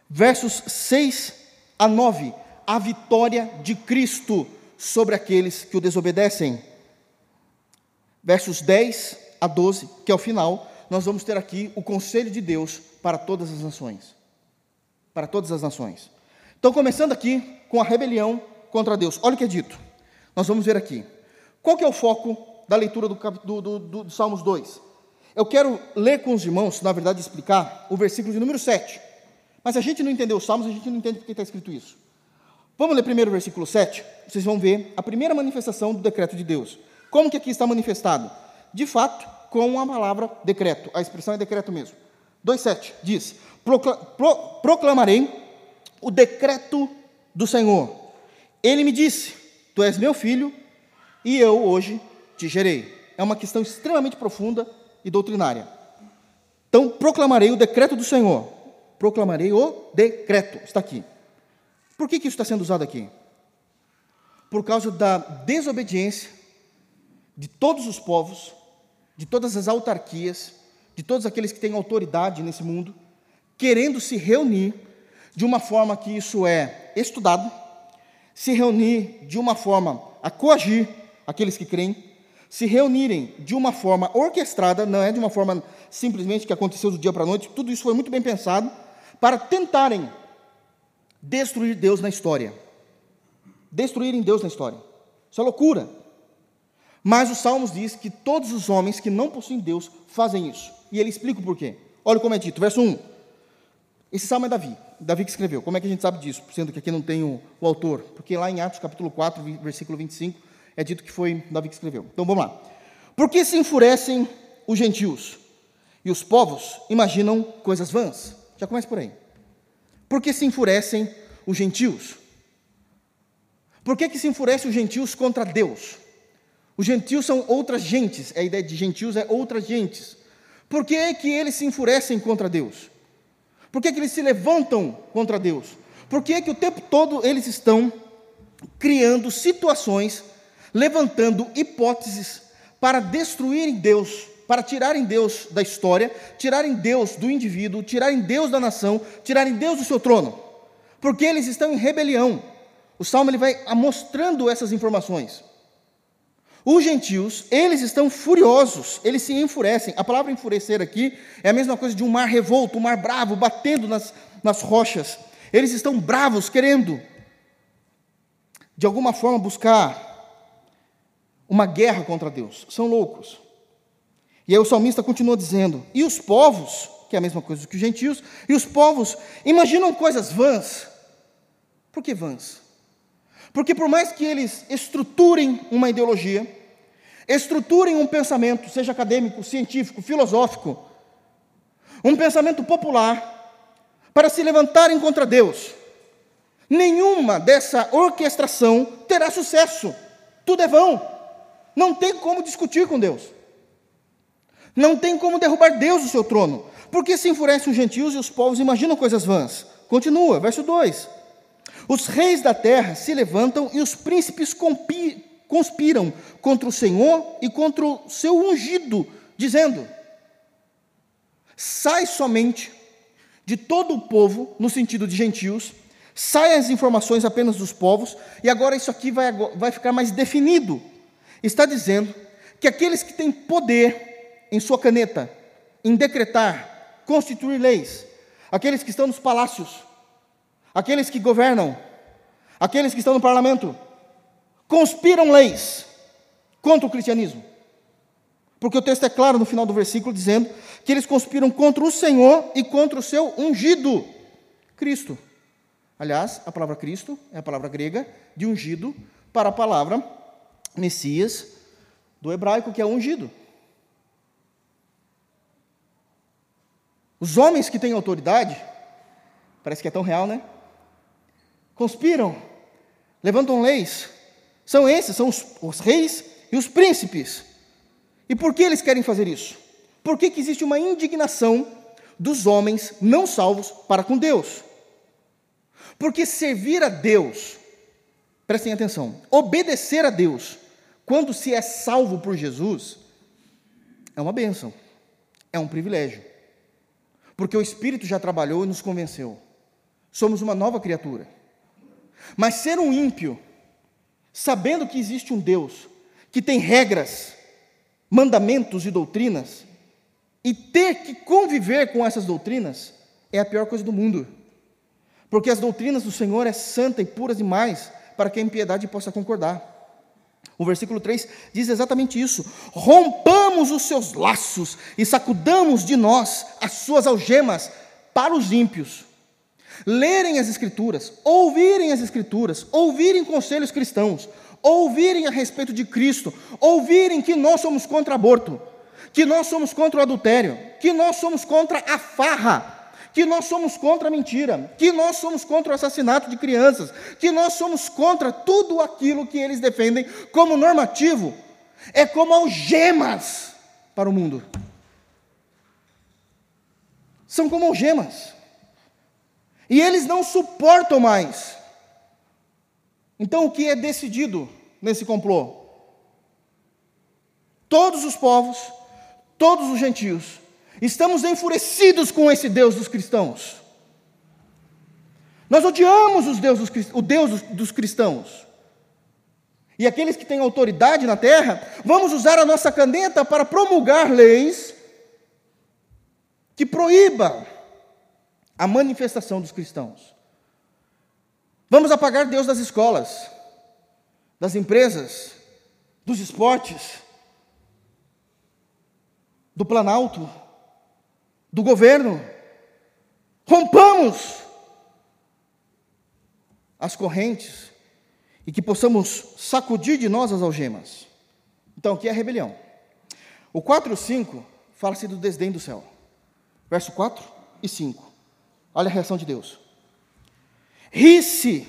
Versos 6 a 9, a vitória de Cristo sobre aqueles que o desobedecem. Versos 10 a 12, que é o final, nós vamos ter aqui o conselho de Deus para todas as nações. Para todas as nações. Então, começando aqui com a rebelião contra Deus. Olha o que é dito. Nós vamos ver aqui. Qual que é o foco da leitura do, do, do, do Salmos 2? Eu quero ler com os irmãos, na verdade, explicar o versículo de número 7. Mas se a gente não entendeu os Salmos, a gente não entende porque está escrito isso. Vamos ler primeiro o versículo 7? Vocês vão ver a primeira manifestação do decreto de Deus. Como que aqui está manifestado? De fato, com a palavra decreto. A expressão é decreto mesmo. 2,7 diz: Proclamarei o decreto do Senhor. Ele me disse: Tu és meu filho, e eu hoje te gerei. É uma questão extremamente profunda e doutrinária. Então, proclamarei o decreto do Senhor. Proclamarei o decreto. Está aqui. Por que, que isso está sendo usado aqui? Por causa da desobediência de todos os povos, de todas as autarquias, de todos aqueles que têm autoridade nesse mundo, querendo se reunir de uma forma que isso é estudado, se reunir de uma forma a coagir aqueles que creem, se reunirem de uma forma orquestrada, não é de uma forma simplesmente que aconteceu do dia para a noite, tudo isso foi muito bem pensado, para tentarem destruir Deus na história. Destruírem Deus na história. Isso é loucura. Mas os Salmos diz que todos os homens que não possuem Deus fazem isso. E ele explica o porquê. Olha como é dito, verso 1. Esse salmo é Davi, Davi que escreveu. Como é que a gente sabe disso? Sendo que aqui não tem o, o autor. Porque lá em Atos capítulo 4, versículo 25, é dito que foi Davi que escreveu. Então vamos lá. Por que se enfurecem os gentios? E os povos imaginam coisas vãs. Já começa por aí. Por que se enfurecem os gentios? Por que, que se enfurecem os gentios contra Deus? Os gentios são outras gentes, a ideia de gentios é outras gentes. Por que, é que eles se enfurecem contra Deus? Por que, que eles se levantam contra Deus? Por que, que o tempo todo eles estão criando situações, levantando hipóteses para destruírem Deus, para tirarem Deus da história, tirarem Deus do indivíduo, tirarem Deus da nação, tirarem Deus do seu trono? Porque eles estão em rebelião. O salmo ele vai mostrando essas informações. Os gentios, eles estão furiosos, eles se enfurecem. A palavra enfurecer aqui é a mesma coisa de um mar revolto, um mar bravo, batendo nas, nas rochas. Eles estão bravos, querendo, de alguma forma, buscar uma guerra contra Deus. São loucos. E aí o salmista continua dizendo: e os povos, que é a mesma coisa que os gentios, e os povos imaginam coisas vãs. Por que vãs? Porque por mais que eles estruturem uma ideologia, estruturem um pensamento, seja acadêmico, científico, filosófico, um pensamento popular, para se levantarem contra Deus, nenhuma dessa orquestração terá sucesso. Tudo é vão. Não tem como discutir com Deus. Não tem como derrubar Deus do seu trono. Porque se enfurecem os gentios e os povos imaginam coisas vãs. Continua, verso 2. Os reis da terra se levantam e os príncipes conspiram contra o Senhor e contra o seu ungido, dizendo: Sai somente de todo o povo, no sentido de gentios, sai as informações apenas dos povos, e agora isso aqui vai, vai ficar mais definido. Está dizendo que aqueles que têm poder em sua caneta, em decretar, constituir leis, aqueles que estão nos palácios, aqueles que governam, aqueles que estão no parlamento, conspiram leis contra o cristianismo. Porque o texto é claro no final do versículo dizendo que eles conspiram contra o Senhor e contra o seu ungido, Cristo. Aliás, a palavra Cristo é a palavra grega de ungido para a palavra Messias do hebraico, que é ungido. Os homens que têm autoridade, parece que é tão real, né? Conspiram, levantam leis. São esses, são os, os reis e os príncipes. E por que eles querem fazer isso? Por que, que existe uma indignação dos homens não salvos para com Deus? Porque servir a Deus, prestem atenção, obedecer a Deus, quando se é salvo por Jesus, é uma bênção, é um privilégio. Porque o Espírito já trabalhou e nos convenceu. Somos uma nova criatura. Mas ser um ímpio, sabendo que existe um Deus que tem regras, mandamentos e doutrinas, e ter que conviver com essas doutrinas, é a pior coisa do mundo. Porque as doutrinas do Senhor é santa e puras demais para que a impiedade possa concordar. O versículo 3 diz exatamente isso: rompamos os seus laços e sacudamos de nós as suas algemas para os ímpios. Lerem as Escrituras, ouvirem as Escrituras, ouvirem conselhos cristãos, ouvirem a respeito de Cristo, ouvirem que nós somos contra aborto, que nós somos contra o adultério, que nós somos contra a farra, que nós somos contra a mentira, que nós somos contra o assassinato de crianças, que nós somos contra tudo aquilo que eles defendem como normativo, é como algemas para o mundo. São como algemas. E eles não suportam mais. Então o que é decidido nesse complô? Todos os povos, todos os gentios, Estamos enfurecidos com esse Deus dos cristãos. Nós odiamos os Deus dos, o Deus dos cristãos. E aqueles que têm autoridade na terra, vamos usar a nossa caneta para promulgar leis que proíba a manifestação dos cristãos. Vamos apagar Deus das escolas, das empresas, dos esportes, do Planalto, do governo. Rompamos as correntes e que possamos sacudir de nós as algemas. Então, aqui é a rebelião. O 4 e 5 fala-se do desdém do céu. Verso 4 e 5. Olha a reação de Deus. Ri-se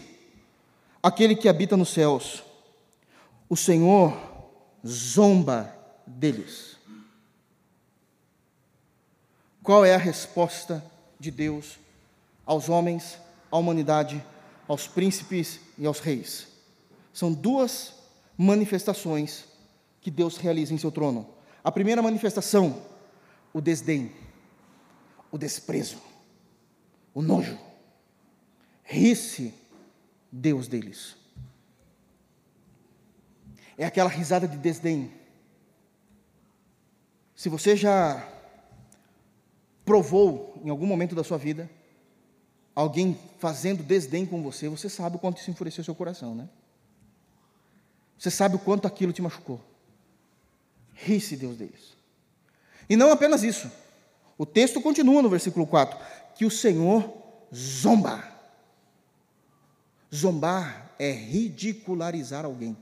aquele que habita nos céus. O Senhor zomba deles. Qual é a resposta de Deus aos homens, à humanidade, aos príncipes e aos reis? São duas manifestações que Deus realiza em seu trono. A primeira manifestação, o desdém, o desprezo, o nojo. Ri-se Deus deles. É aquela risada de desdém. Se você já provou em algum momento da sua vida alguém fazendo desdém com você, você sabe o quanto isso enfureceu seu coração, né? Você sabe o quanto aquilo te machucou. Ri-se Deus deles. E não apenas isso. O texto continua no versículo 4: que o Senhor zomba. Zombar é ridicularizar alguém.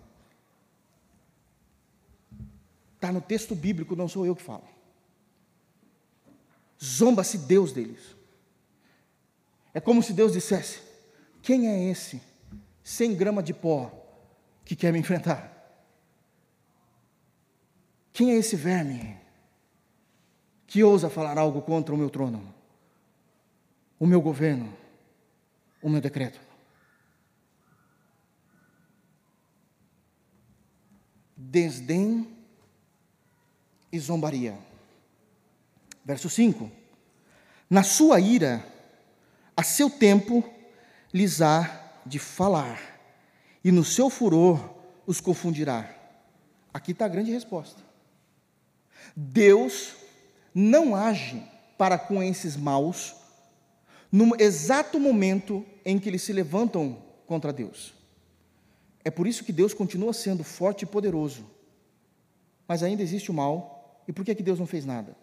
Está no texto bíblico, não sou eu que falo. Zomba-se Deus deles. É como se Deus dissesse: Quem é esse, sem grama de pó, que quer me enfrentar? Quem é esse verme que ousa falar algo contra o meu trono, o meu governo, o meu decreto? Desdém e zombaria. Verso 5: Na sua ira, a seu tempo, lhes há de falar, e no seu furor os confundirá. Aqui está a grande resposta. Deus não age para com esses maus no exato momento em que eles se levantam contra Deus. É por isso que Deus continua sendo forte e poderoso. Mas ainda existe o mal. E por que, que Deus não fez nada?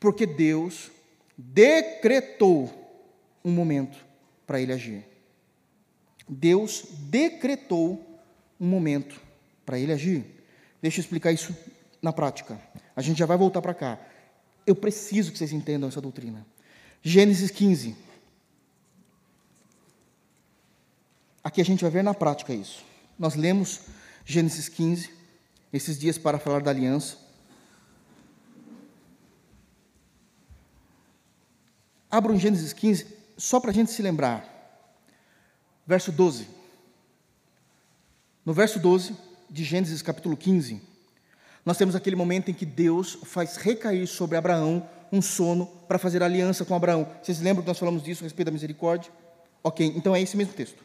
Porque Deus decretou um momento para ele agir. Deus decretou um momento para ele agir. Deixa eu explicar isso na prática. A gente já vai voltar para cá. Eu preciso que vocês entendam essa doutrina. Gênesis 15. Aqui a gente vai ver na prática isso. Nós lemos Gênesis 15 esses dias para falar da aliança. Abram Gênesis 15, só para a gente se lembrar. Verso 12. No verso 12 de Gênesis capítulo 15, nós temos aquele momento em que Deus faz recair sobre Abraão um sono para fazer aliança com Abraão. Vocês lembram que nós falamos disso a respeito da misericórdia? Ok, então é esse mesmo texto.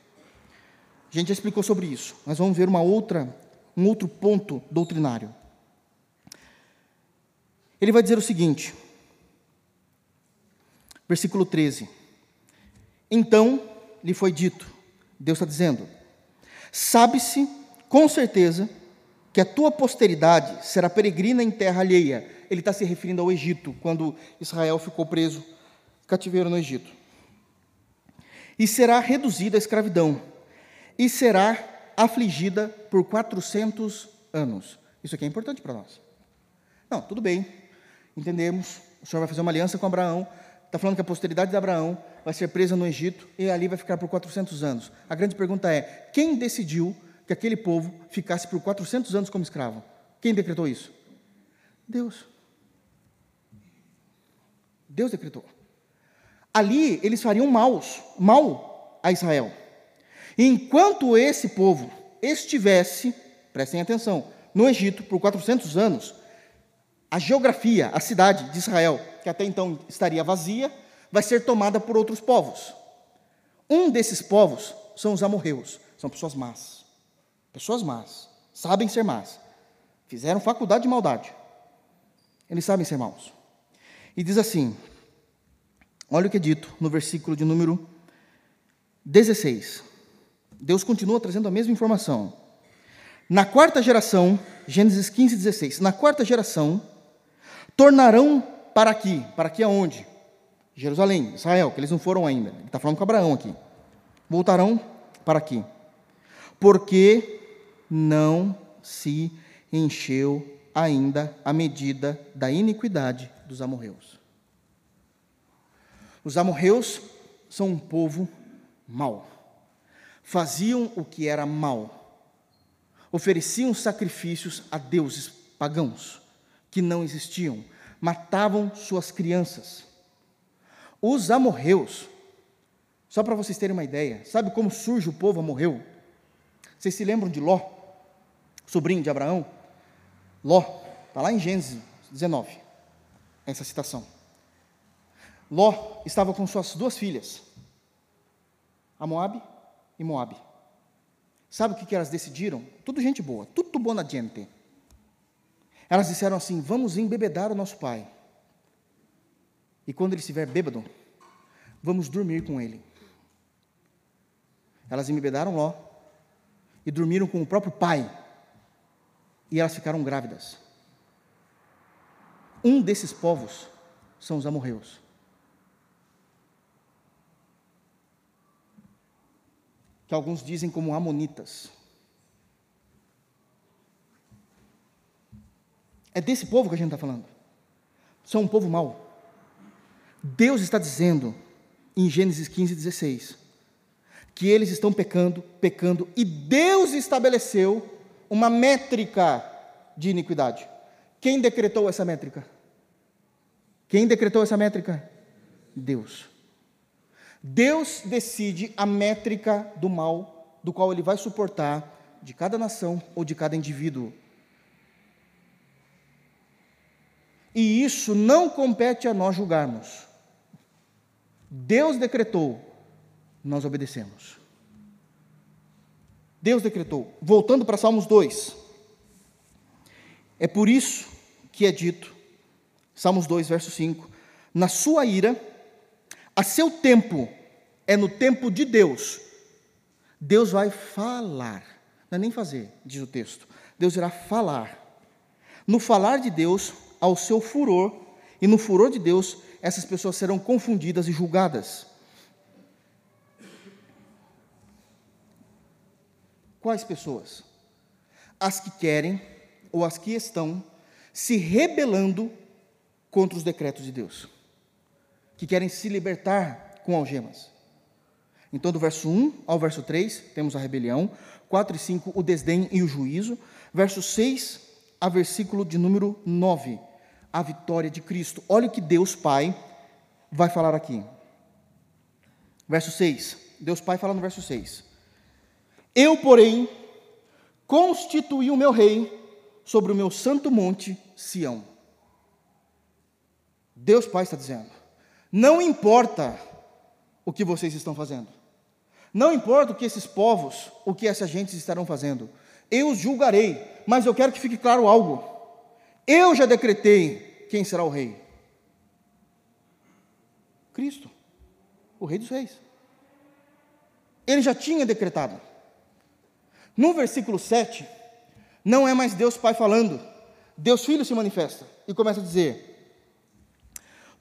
A gente já explicou sobre isso. Nós vamos ver uma outra, um outro ponto doutrinário. Ele vai dizer o seguinte, versículo 13: Então lhe foi dito, Deus está dizendo, sabe-se com certeza que a tua posteridade será peregrina em terra alheia. Ele está se referindo ao Egito, quando Israel ficou preso, cativeiro no Egito. E será reduzida à escravidão e será afligida por 400 anos. Isso aqui é importante para nós. Não, tudo bem, entendemos. O Senhor vai fazer uma aliança com Abraão. Está falando que a posteridade de Abraão vai ser presa no Egito e ali vai ficar por 400 anos. A grande pergunta é: quem decidiu que aquele povo ficasse por 400 anos como escravo? Quem decretou isso? Deus. Deus decretou. Ali eles fariam maus, mal a Israel. Enquanto esse povo estivesse, prestem atenção, no Egito por 400 anos, a geografia, a cidade de Israel, que até então estaria vazia, vai ser tomada por outros povos. Um desses povos são os amorreus, são pessoas más. Pessoas más, sabem ser más. Fizeram faculdade de maldade. Eles sabem ser maus. E diz assim: olha o que é dito no versículo de número 16. Deus continua trazendo a mesma informação. Na quarta geração, Gênesis 15, 16. Na quarta geração, tornarão para aqui. Para aqui aonde? Jerusalém, Israel, que eles não foram ainda. Ele está falando com Abraão aqui. Voltarão para aqui. Porque não se encheu ainda a medida da iniquidade dos amorreus. Os amorreus são um povo mau faziam o que era mal, ofereciam sacrifícios a deuses pagãos que não existiam, matavam suas crianças. Os amorreus, só para vocês terem uma ideia, sabe como surge o povo amorreu? Vocês se lembram de Ló, sobrinho de Abraão? Ló, está lá em Gênesis 19, essa citação. Ló estava com suas duas filhas, a Moabe e Moab. Sabe o que, elas decidiram? Tudo gente boa, tudo boa gente. Elas disseram assim: vamos embebedar o nosso pai. E quando ele estiver bêbado, vamos dormir com ele. Elas embebedaram Ló e dormiram com o próprio pai. E elas ficaram grávidas. Um desses povos são os amorreus. Que alguns dizem como amonitas. É desse povo que a gente está falando. São um povo mau. Deus está dizendo em Gênesis 15, 16, que eles estão pecando, pecando, e Deus estabeleceu uma métrica de iniquidade. Quem decretou essa métrica? Quem decretou essa métrica? Deus. Deus decide a métrica do mal do qual ele vai suportar de cada nação ou de cada indivíduo. E isso não compete a nós julgarmos. Deus decretou, nós obedecemos. Deus decretou. Voltando para Salmos 2. É por isso que é dito, Salmos 2, verso 5: Na sua ira, a seu tempo, é no tempo de Deus, Deus vai falar, não é nem fazer, diz o texto. Deus irá falar. No falar de Deus, ao seu furor, e no furor de Deus, essas pessoas serão confundidas e julgadas. Quais pessoas? As que querem ou as que estão se rebelando contra os decretos de Deus. Que querem se libertar com algemas. Então, do verso 1 ao verso 3, temos a rebelião. 4 e 5, o desdém e o juízo. Verso 6 a versículo de número 9, a vitória de Cristo. Olha o que Deus Pai vai falar aqui. Verso 6. Deus Pai fala no verso 6. Eu, porém, constituí o meu rei sobre o meu santo monte Sião. Deus Pai está dizendo: não importa o que vocês estão fazendo, não importa o que esses povos, o que essas gentes estarão fazendo, eu os julgarei, mas eu quero que fique claro algo: eu já decretei quem será o rei. Cristo, o Rei dos Reis. Ele já tinha decretado. No versículo 7, não é mais Deus Pai falando, Deus Filho se manifesta e começa a dizer: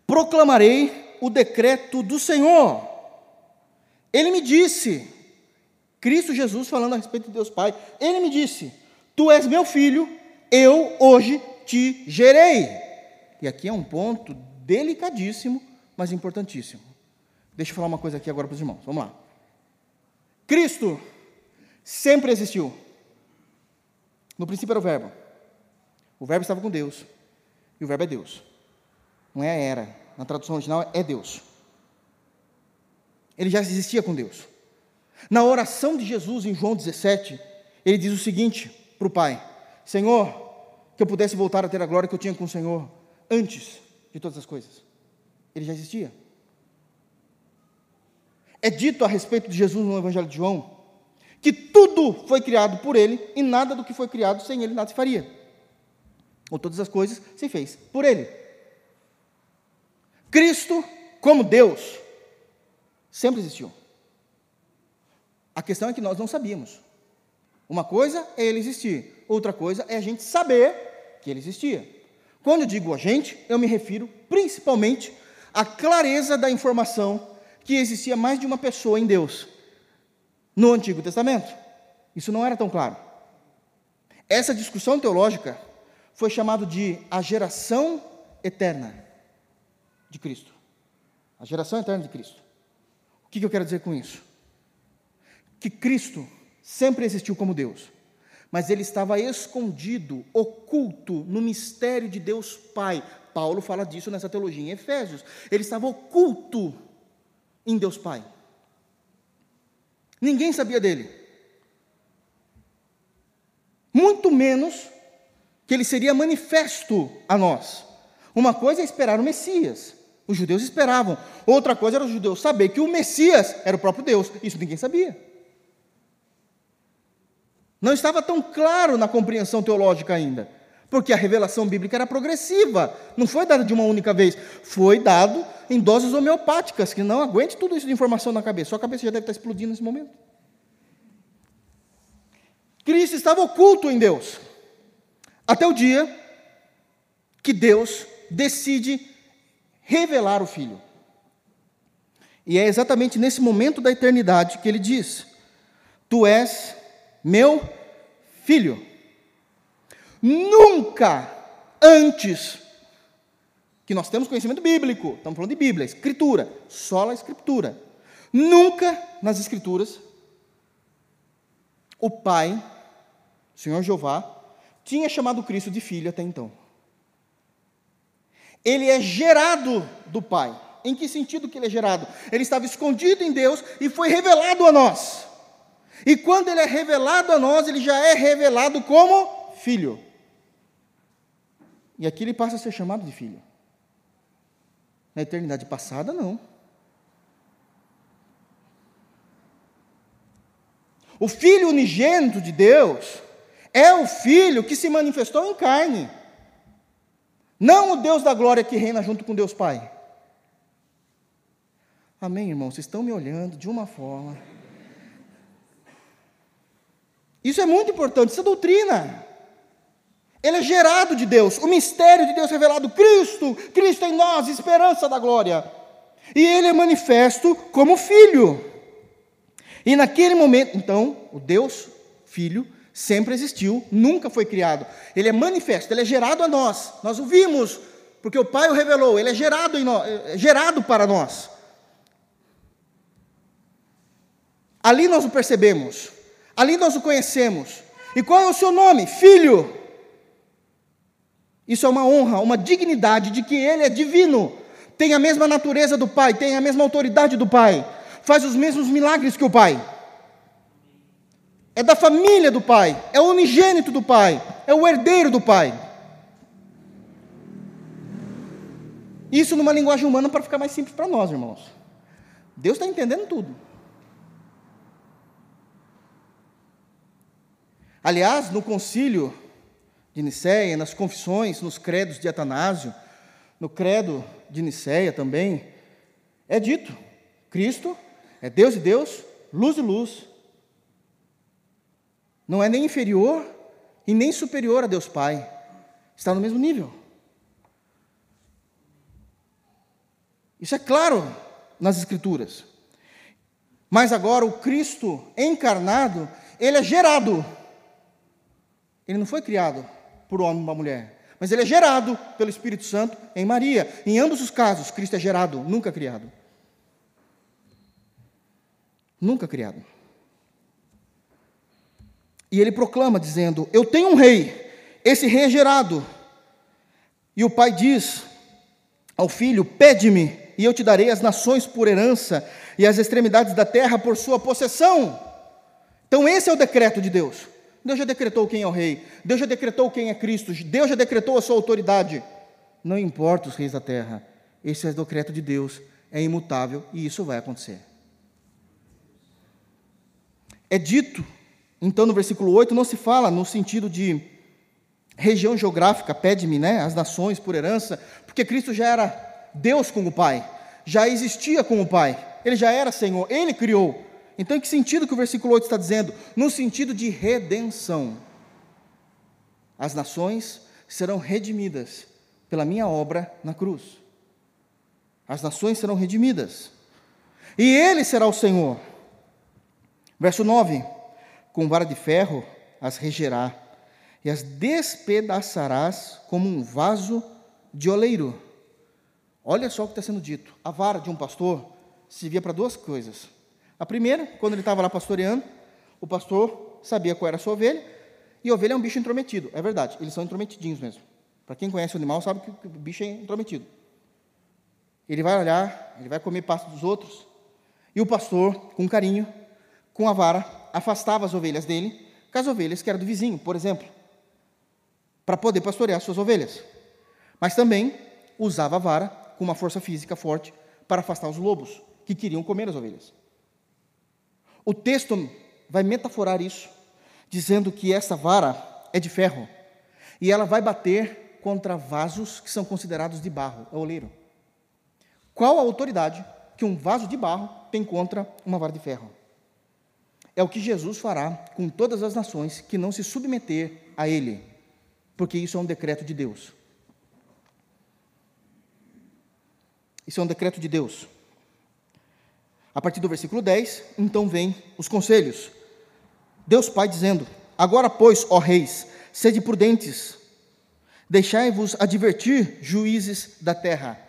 Proclamarei o decreto do Senhor. Ele me disse, Cristo Jesus falando a respeito de Deus Pai, ele me disse: Tu és meu filho, eu hoje te gerei. E aqui é um ponto delicadíssimo, mas importantíssimo. Deixa eu falar uma coisa aqui agora para os irmãos. Vamos lá. Cristo sempre existiu. No princípio era o Verbo. O Verbo estava com Deus. E o Verbo é Deus. Não é a era. Na tradução original é Deus. Ele já existia com Deus. Na oração de Jesus em João 17, ele diz o seguinte para o Pai: Senhor, que eu pudesse voltar a ter a glória que eu tinha com o Senhor antes de todas as coisas. Ele já existia. É dito a respeito de Jesus no Evangelho de João que tudo foi criado por ele e nada do que foi criado sem ele nada se faria. Ou todas as coisas se fez por ele. Cristo, como Deus, sempre existiu. A questão é que nós não sabíamos. Uma coisa é ele existir, outra coisa é a gente saber que ele existia. Quando eu digo a gente, eu me refiro principalmente à clareza da informação que existia mais de uma pessoa em Deus no Antigo Testamento. Isso não era tão claro. Essa discussão teológica foi chamada de a geração eterna de Cristo. A geração eterna de Cristo. O que eu quero dizer com isso? Que Cristo sempre existiu como Deus, mas ele estava escondido, oculto no mistério de Deus Pai. Paulo fala disso nessa teologia em Efésios. Ele estava oculto em Deus Pai. Ninguém sabia dele. Muito menos que ele seria manifesto a nós. Uma coisa é esperar o Messias. Os judeus esperavam. Outra coisa era os judeus saber que o Messias era o próprio Deus. Isso ninguém sabia. Não estava tão claro na compreensão teológica ainda, porque a revelação bíblica era progressiva, não foi dada de uma única vez, foi dado em doses homeopáticas, que não aguente tudo isso de informação na cabeça. Sua cabeça já deve estar explodindo nesse momento. Cristo estava oculto em Deus, até o dia que Deus decide revelar o Filho. E é exatamente nesse momento da eternidade que ele diz: Tu és meu filho. Nunca antes que nós temos conhecimento bíblico, estamos falando de Bíblia, Escritura, só a Escritura. Nunca nas Escrituras o Pai, Senhor Jeová, tinha chamado Cristo de filho até então. Ele é gerado do Pai. Em que sentido que ele é gerado? Ele estava escondido em Deus e foi revelado a nós. E quando ele é revelado a nós, ele já é revelado como filho. E aqui ele passa a ser chamado de filho. Na eternidade passada, não. O Filho unigênito de Deus é o Filho que se manifestou em carne. Não o Deus da glória que reina junto com Deus Pai. Amém, irmãos? Vocês estão me olhando de uma forma. Isso é muito importante, isso é doutrina. Ele é gerado de Deus, o mistério de Deus revelado, Cristo, Cristo em nós, esperança da glória. E ele é manifesto como filho. E naquele momento, então, o Deus, filho, sempre existiu, nunca foi criado. Ele é manifesto, ele é gerado a nós. Nós o vimos porque o Pai o revelou, ele é gerado, em nós, é gerado para nós. Ali nós o percebemos, ali nós o conhecemos. E qual é o seu nome? Filho. Isso é uma honra, uma dignidade de que ele é divino, tem a mesma natureza do Pai, tem a mesma autoridade do Pai, faz os mesmos milagres que o Pai. É da família do Pai, é o unigênito do Pai, é o herdeiro do Pai. Isso numa linguagem humana para ficar mais simples para nós, irmãos. Deus está entendendo tudo. Aliás, no concílio de Nicéia, nas confissões, nos credos de Atanásio, no credo de Nicéia também, é dito: Cristo é Deus e Deus, luz e luz. Não é nem inferior e nem superior a Deus Pai. Está no mesmo nível. Isso é claro nas Escrituras. Mas agora o Cristo encarnado, ele é gerado. Ele não foi criado por homem uma mulher, mas ele é gerado pelo Espírito Santo em Maria. Em ambos os casos, Cristo é gerado, nunca criado. Nunca criado. E ele proclama, dizendo: Eu tenho um rei, esse rei é gerado. E o pai diz ao filho: Pede-me, e eu te darei as nações por herança e as extremidades da terra por sua possessão. Então, esse é o decreto de Deus. Deus já decretou quem é o rei, Deus já decretou quem é Cristo, Deus já decretou a sua autoridade. Não importa os reis da terra, esse é o decreto de Deus, é imutável e isso vai acontecer. É dito, então no versículo 8, não se fala no sentido de região geográfica, pede-me, né, as nações por herança, porque Cristo já era Deus com o Pai, já existia com o Pai, ele já era Senhor, ele criou. Então, em que sentido que o versículo 8 está dizendo? No sentido de redenção. As nações serão redimidas pela minha obra na cruz. As nações serão redimidas. E ele será o Senhor. Verso 9: Com vara de ferro as regerá, e as despedaçarás como um vaso de oleiro. Olha só o que está sendo dito. A vara de um pastor servia para duas coisas. A primeira, quando ele estava lá pastoreando, o pastor sabia qual era a sua ovelha, e ovelha é um bicho intrometido. É verdade, eles são intrometidinhos mesmo. Para quem conhece o animal, sabe que o bicho é intrometido. Ele vai olhar, ele vai comer pasto dos outros, e o pastor, com carinho, com a vara, afastava as ovelhas dele, com as ovelhas que eram do vizinho, por exemplo, para poder pastorear suas ovelhas. Mas também usava a vara com uma força física forte para afastar os lobos que queriam comer as ovelhas. O texto vai metaforar isso, dizendo que essa vara é de ferro e ela vai bater contra vasos que são considerados de barro, é oleiro. Qual a autoridade que um vaso de barro tem contra uma vara de ferro? É o que Jesus fará com todas as nações que não se submeter a Ele, porque isso é um decreto de Deus. Isso é um decreto de Deus. A partir do versículo 10, então vem os conselhos. Deus Pai dizendo: Agora, pois, ó reis, sede prudentes, deixai-vos advertir, juízes da terra.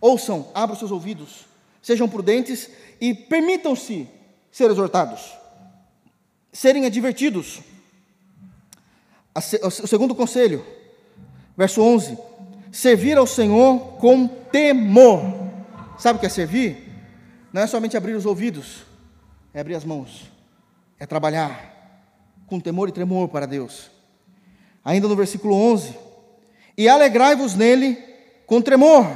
Ouçam, abram seus ouvidos, sejam prudentes e permitam-se ser exortados, serem advertidos. O segundo conselho, verso 11: Servir ao Senhor com temor. Sabe o que é servir? Não é somente abrir os ouvidos, é abrir as mãos, é trabalhar com temor e tremor para Deus. Ainda no versículo 11: E alegrai-vos nele com tremor.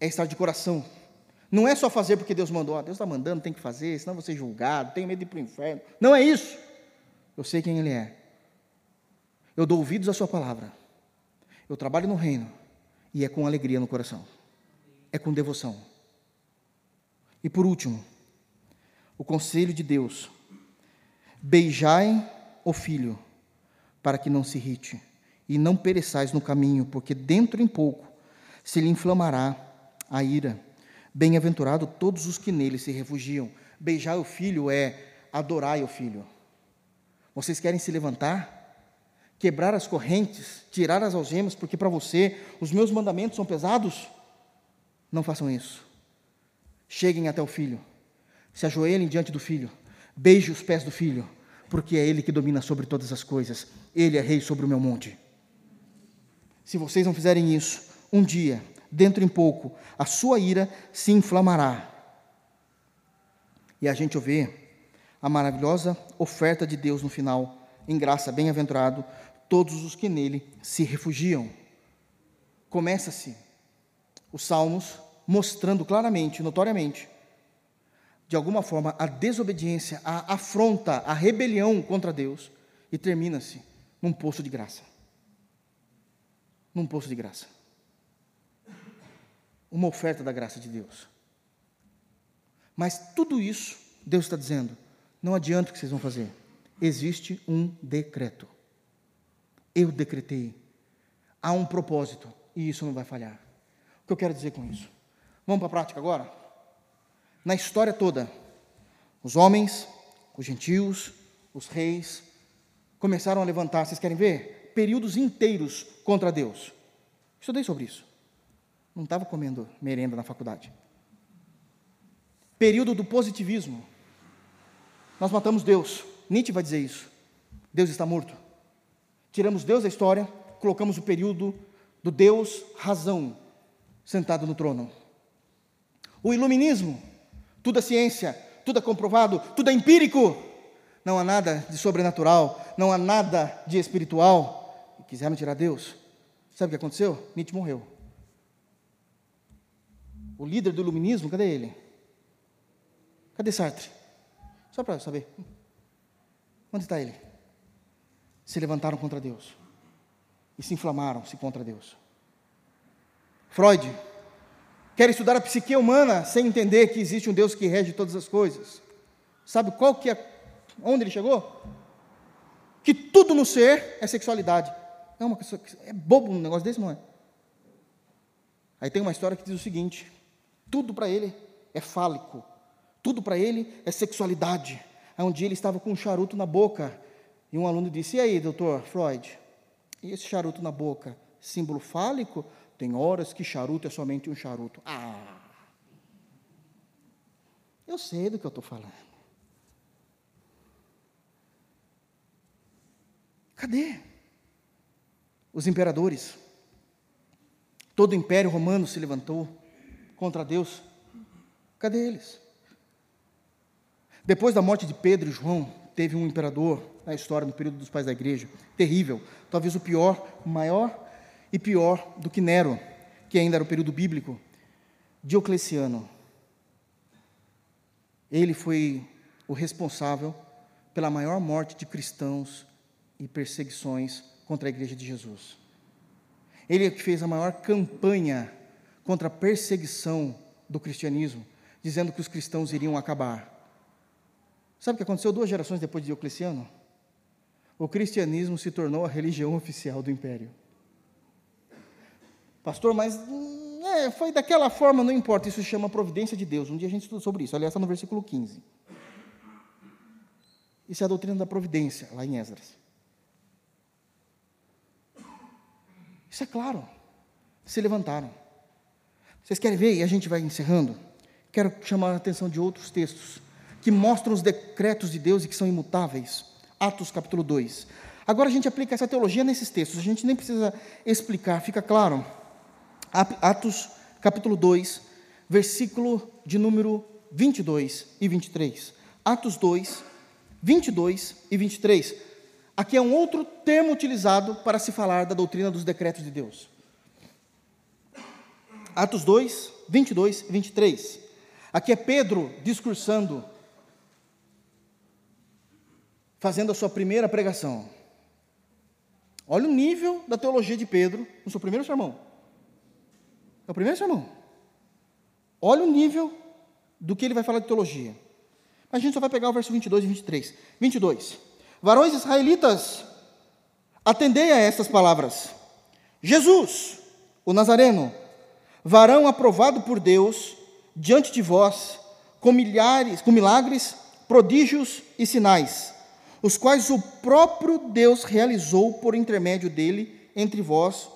É estar de coração. Não é só fazer porque Deus mandou. Ah, Deus está mandando, tem que fazer, senão vou ser julgado, tenho medo de ir para o inferno. Não é isso. Eu sei quem Ele é. Eu dou ouvidos à Sua palavra. Eu trabalho no reino e é com alegria no coração, é com devoção. E por último, o conselho de Deus: beijai o filho, para que não se irrite, e não pereçais no caminho, porque dentro em pouco se lhe inflamará a ira. Bem-aventurado todos os que nele se refugiam. Beijar o filho é adorar o filho. Vocês querem se levantar? quebrar as correntes, tirar as algemas, porque para você os meus mandamentos são pesados? Não façam isso. Cheguem até o filho, se ajoelhem diante do filho, beije os pés do filho, porque é ele que domina sobre todas as coisas, ele é rei sobre o meu monte. Se vocês não fizerem isso, um dia, dentro em pouco, a sua ira se inflamará. E a gente vê a maravilhosa oferta de Deus no final, em graça, bem-aventurado todos os que nele se refugiam. Começa-se os Salmos mostrando claramente, notoriamente, de alguma forma, a desobediência, a afronta, a rebelião contra Deus, e termina-se num poço de graça. Num poço de graça. Uma oferta da graça de Deus. Mas tudo isso, Deus está dizendo, não adianta o que vocês vão fazer. Existe um decreto. Eu decretei. Há um propósito e isso não vai falhar. O que eu quero dizer com isso? Vamos para a prática agora? Na história toda, os homens, os gentios, os reis, começaram a levantar, vocês querem ver? Períodos inteiros contra Deus. Estudei sobre isso. Não estava comendo merenda na faculdade. Período do positivismo. Nós matamos Deus. Nietzsche vai dizer isso. Deus está morto. Tiramos Deus da história, colocamos o período do Deus razão sentado no trono. O iluminismo, tudo é ciência, tudo é comprovado, tudo é empírico. Não há nada de sobrenatural, não há nada de espiritual. E quiseram tirar Deus. Sabe o que aconteceu? Nietzsche morreu. O líder do iluminismo, cadê ele? Cadê Sartre? Só para saber. Onde está ele? Se levantaram contra Deus. E se inflamaram-se contra Deus. Freud quer estudar a psique humana sem entender que existe um Deus que rege todas as coisas. Sabe qual que é, onde ele chegou? Que tudo no ser é sexualidade. É, uma, é bobo um negócio desse, não é? Aí tem uma história que diz o seguinte: tudo para ele é fálico, tudo para ele é sexualidade. Aí um dia ele estava com um charuto na boca e um aluno disse: E aí, doutor Freud, e esse charuto na boca, símbolo fálico tem horas que charuto é somente um charuto. Ah! Eu sei do que eu estou falando. Cadê? Os imperadores. Todo o império romano se levantou contra Deus. Cadê eles? Depois da morte de Pedro e João, teve um imperador na história, no período dos pais da igreja, terrível, talvez o pior, maior e pior do que Nero, que ainda era o período bíblico, Diocleciano. Ele foi o responsável pela maior morte de cristãos e perseguições contra a igreja de Jesus. Ele é que fez a maior campanha contra a perseguição do cristianismo, dizendo que os cristãos iriam acabar. Sabe o que aconteceu duas gerações depois de Diocleciano? O cristianismo se tornou a religião oficial do império. Pastor, mas é, foi daquela forma, não importa, isso se chama providência de Deus. Um dia a gente estuda sobre isso, aliás, está no versículo 15. Isso é a doutrina da providência, lá em Esdras. Isso é claro. Se levantaram. Vocês querem ver? E a gente vai encerrando. Quero chamar a atenção de outros textos que mostram os decretos de Deus e que são imutáveis. Atos capítulo 2. Agora a gente aplica essa teologia nesses textos, a gente nem precisa explicar, fica claro. Atos capítulo 2, versículo de número 22 e 23. Atos 2, 22 e 23. Aqui é um outro termo utilizado para se falar da doutrina dos decretos de Deus. Atos 2, 22 e 23. Aqui é Pedro discursando, fazendo a sua primeira pregação. Olha o nível da teologia de Pedro no seu primeiro sermão. É o primeiro sermão. Olha o nível do que ele vai falar de teologia. Mas a gente só vai pegar o verso 22 e 23. 22. Varões israelitas, atendei a estas palavras. Jesus, o Nazareno, varão aprovado por Deus diante de vós, com milhares, com milagres, prodígios e sinais, os quais o próprio Deus realizou por intermédio dele entre vós,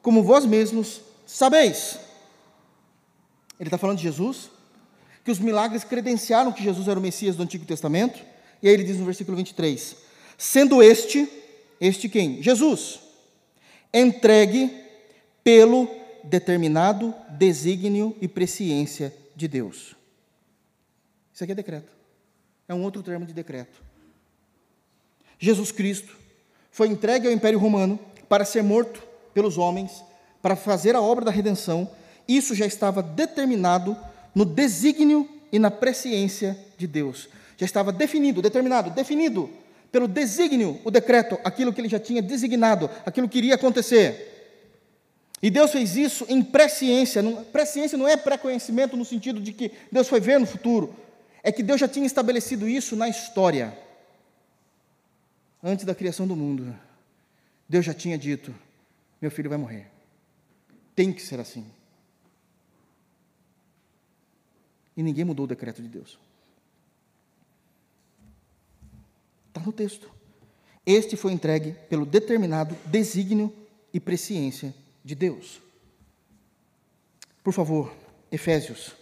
como vós mesmos sabeis. Ele está falando de Jesus, que os milagres credenciaram que Jesus era o Messias do Antigo Testamento, e aí ele diz no versículo 23: sendo este, este quem? Jesus, entregue pelo determinado desígnio e presciência de Deus. Isso aqui é decreto. É um outro termo de decreto. Jesus Cristo foi entregue ao Império Romano para ser morto pelos homens, para fazer a obra da redenção. Isso já estava determinado no desígnio e na presciência de Deus. Já estava definido, determinado, definido pelo desígnio, o decreto, aquilo que ele já tinha designado, aquilo que iria acontecer. E Deus fez isso em presciência. Presciência não é pré-conhecimento no sentido de que Deus foi ver no futuro. É que Deus já tinha estabelecido isso na história. Antes da criação do mundo. Deus já tinha dito: meu filho vai morrer. Tem que ser assim. E ninguém mudou o decreto de Deus. Está no texto. Este foi entregue pelo determinado desígnio e presciência de Deus. Por favor, Efésios,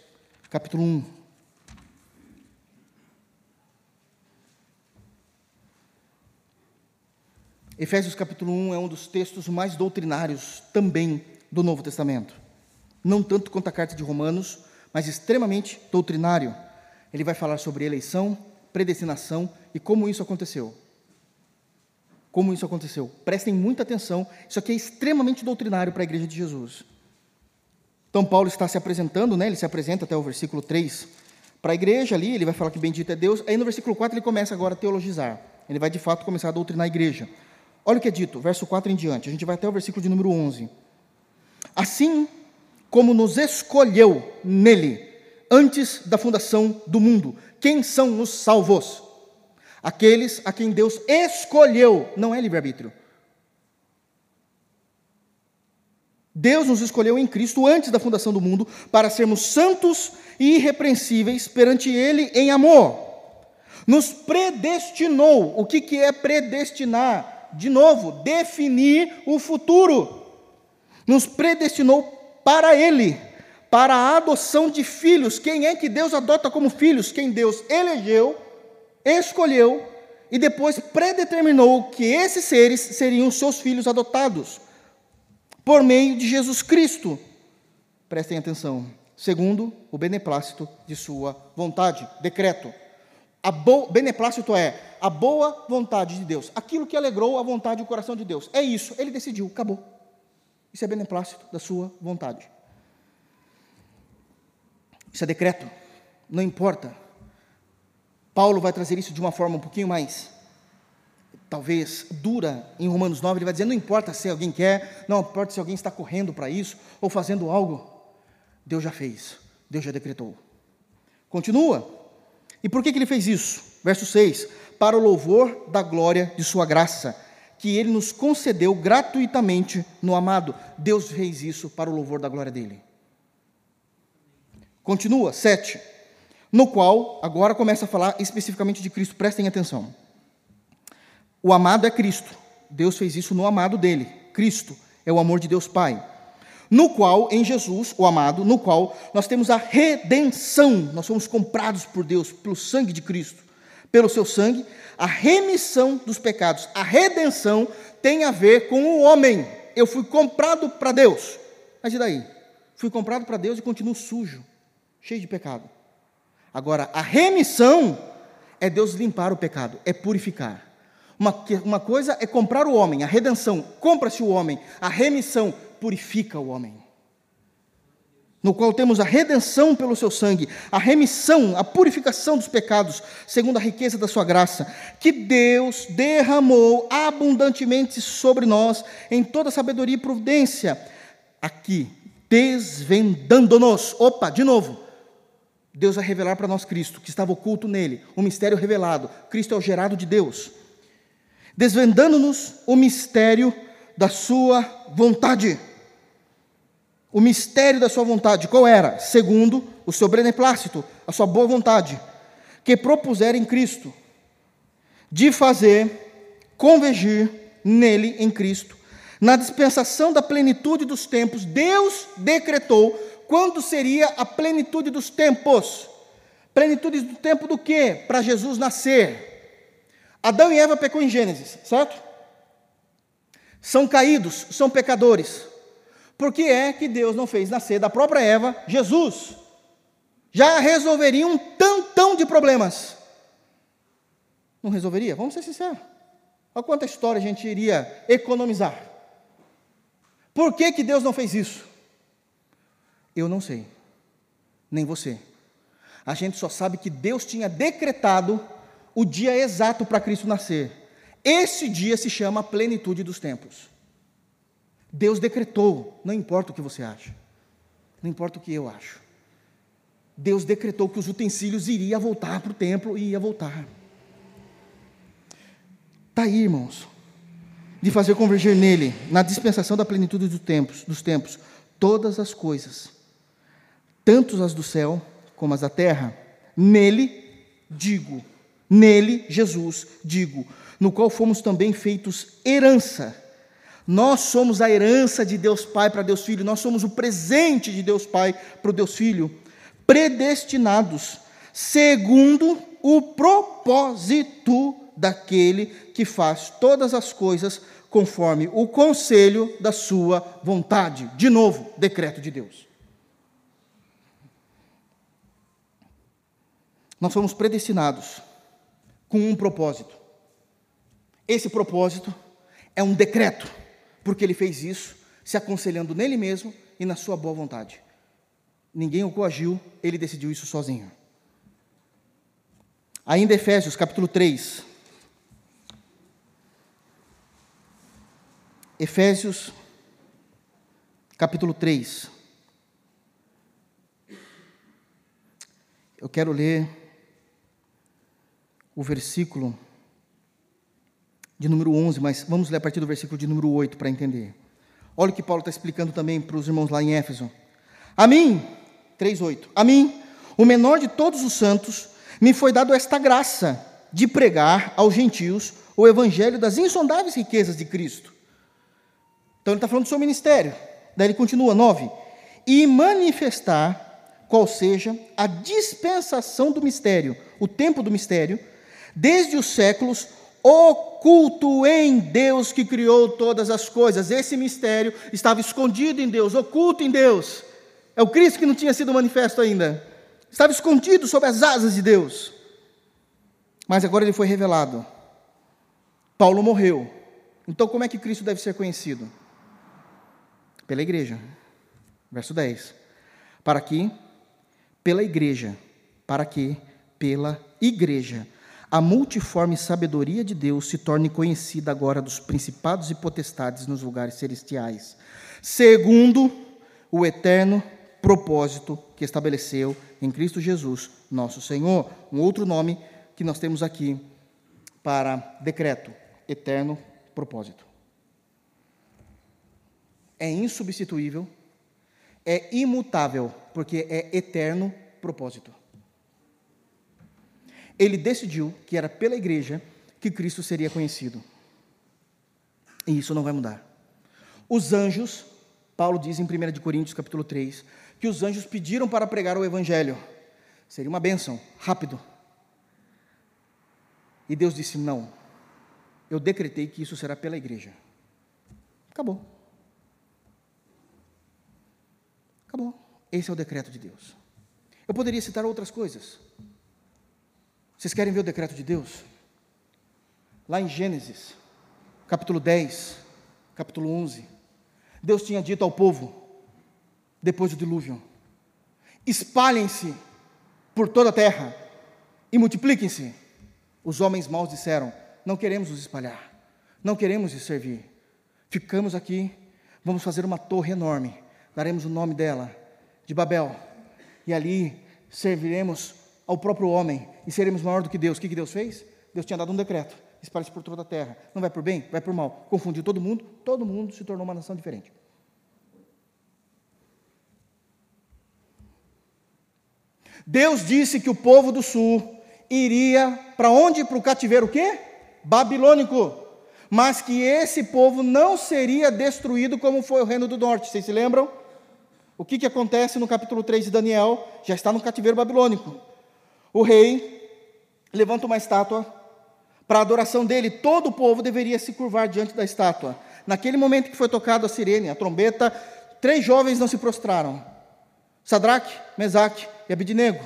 capítulo 1. Efésios capítulo 1 é um dos textos mais doutrinários também do Novo Testamento. Não tanto quanto a carta de Romanos, mas extremamente doutrinário. Ele vai falar sobre eleição, predestinação e como isso aconteceu como isso aconteceu. Prestem muita atenção, isso aqui é extremamente doutrinário para a igreja de Jesus. Então, Paulo está se apresentando, né? ele se apresenta até o versículo 3 para a igreja ali, ele vai falar que bendito é Deus. Aí no versículo 4 ele começa agora a teologizar. Ele vai de fato começar a doutrinar a igreja. Olha o que é dito, verso 4 em diante. A gente vai até o versículo de número 11. Assim como nos escolheu nele, antes da fundação do mundo. Quem são os salvos? Aqueles a quem Deus escolheu, não é livre-arbítrio. Deus nos escolheu em Cristo antes da fundação do mundo para sermos santos e irrepreensíveis perante Ele em amor. Nos predestinou. O que, que é predestinar? De novo, definir o futuro. Nos predestinou para Ele, para a adoção de filhos. Quem é que Deus adota como filhos? Quem Deus elegeu escolheu e depois predeterminou que esses seres seriam seus filhos adotados por meio de Jesus Cristo. Prestem atenção. Segundo o beneplácito de sua vontade, decreto. A bo... beneplácito é a boa vontade de Deus, aquilo que alegrou a vontade e o coração de Deus. É isso, ele decidiu, acabou. Isso é beneplácito da sua vontade. Isso é decreto. Não importa Paulo vai trazer isso de uma forma um pouquinho mais, talvez, dura em Romanos 9. Ele vai dizer: não importa se alguém quer, não importa se alguém está correndo para isso ou fazendo algo, Deus já fez, Deus já decretou. Continua. E por que, que ele fez isso? Verso 6: Para o louvor da glória de Sua graça, que Ele nos concedeu gratuitamente no amado. Deus fez isso para o louvor da glória dele. Continua, 7 no qual agora começa a falar especificamente de Cristo, prestem atenção. O amado é Cristo. Deus fez isso no amado dele. Cristo é o amor de Deus Pai. No qual, em Jesus, o amado, no qual nós temos a redenção. Nós somos comprados por Deus pelo sangue de Cristo. Pelo seu sangue, a remissão dos pecados. A redenção tem a ver com o homem. Eu fui comprado para Deus. Mas e daí? Fui comprado para Deus e continuo sujo, cheio de pecado. Agora, a remissão é Deus limpar o pecado, é purificar. Uma, uma coisa é comprar o homem, a redenção, compra-se o homem, a remissão purifica o homem. No qual temos a redenção pelo seu sangue, a remissão, a purificação dos pecados, segundo a riqueza da sua graça, que Deus derramou abundantemente sobre nós em toda sabedoria e providência, aqui, desvendando-nos. Opa, de novo, Deus vai revelar para nós Cristo, que estava oculto nele, o mistério revelado. Cristo é o gerado de Deus, desvendando-nos o mistério da sua vontade. O mistério da sua vontade, qual era? Segundo o seu beneplácito, a sua boa vontade, que propuser em Cristo, de fazer convergir nele, em Cristo, na dispensação da plenitude dos tempos, Deus decretou quando seria a plenitude dos tempos. Plenitude do tempo do quê? Para Jesus nascer. Adão e Eva pecou em Gênesis, certo? São caídos, são pecadores. Por que é que Deus não fez nascer da própria Eva Jesus? Já resolveria um tantão de problemas. Não resolveria? Vamos ser sinceros. Olha quanta história a gente iria economizar. Por que, que Deus não fez isso? Eu não sei, nem você. A gente só sabe que Deus tinha decretado o dia exato para Cristo nascer. Esse dia se chama plenitude dos tempos. Deus decretou, não importa o que você acha, não importa o que eu acho. Deus decretou que os utensílios iriam voltar para o templo e ia voltar. Está aí, irmãos, de fazer converger nele, na dispensação da plenitude dos tempos, dos tempos, todas as coisas, tanto as do céu como as da terra. Nele digo, nele, Jesus, digo, no qual fomos também feitos herança. Nós somos a herança de Deus Pai para Deus Filho, nós somos o presente de Deus Pai para o Deus Filho, predestinados, segundo o propósito daquele que faz todas as coisas conforme o conselho da sua vontade. De novo, decreto de Deus. Nós somos predestinados com um propósito. Esse propósito é um decreto, porque ele fez isso se aconselhando nele mesmo e na sua boa vontade. Ninguém o coagiu, ele decidiu isso sozinho. Ainda Efésios capítulo 3. Efésios capítulo 3. Eu quero ler o versículo de número 11, mas vamos ler a partir do versículo de número 8 para entender. Olha o que Paulo está explicando também para os irmãos lá em Éfeso. A mim, 3,8, a mim, o menor de todos os santos, me foi dado esta graça de pregar aos gentios o evangelho das insondáveis riquezas de Cristo. Então ele está falando do seu ministério. Daí ele continua, 9, e manifestar qual seja a dispensação do mistério, o tempo do mistério, desde os séculos, oculto em Deus que criou todas as coisas. Esse mistério estava escondido em Deus, oculto em Deus. É o Cristo que não tinha sido manifesto ainda. Estava escondido sob as asas de Deus. Mas agora ele foi revelado. Paulo morreu. Então, como é que Cristo deve ser conhecido? Pela igreja. Verso 10. Para que, pela igreja, para que, pela igreja, a multiforme sabedoria de Deus se torne conhecida agora dos principados e potestades nos lugares celestiais, segundo o eterno propósito que estabeleceu em Cristo Jesus, nosso Senhor. Um outro nome que nós temos aqui para decreto: eterno propósito. É insubstituível, é imutável, porque é eterno propósito ele decidiu que era pela igreja que Cristo seria conhecido. E isso não vai mudar. Os anjos, Paulo diz em 1 Coríntios capítulo 3, que os anjos pediram para pregar o evangelho. Seria uma bênção, rápido. E Deus disse: Não, eu decretei que isso será pela igreja. Acabou. Acabou. Esse é o decreto de Deus. Eu poderia citar outras coisas. Vocês querem ver o decreto de Deus? Lá em Gênesis, capítulo 10, capítulo 11, Deus tinha dito ao povo, depois do dilúvio: espalhem-se por toda a terra e multipliquem-se. Os homens maus disseram: não queremos nos espalhar, não queremos nos servir. Ficamos aqui, vamos fazer uma torre enorme, daremos o nome dela de Babel, e ali serviremos ao próprio homem e seremos maior do que Deus. O que, que Deus fez? Deus tinha dado um decreto: espalhe-se por toda a terra. Não vai por bem, vai por mal. Confundiu todo mundo, todo mundo se tornou uma nação diferente. Deus disse que o povo do sul iria para onde? Para o cativeiro o quê? Babilônico. Mas que esse povo não seria destruído como foi o reino do norte. Vocês se lembram? O que, que acontece no capítulo 3 de Daniel? Já está no cativeiro babilônico. O rei levanta uma estátua para a adoração dele. Todo o povo deveria se curvar diante da estátua. Naquele momento que foi tocado a sirene, a trombeta, três jovens não se prostraram. Sadraque, Mesaque e Abidnego.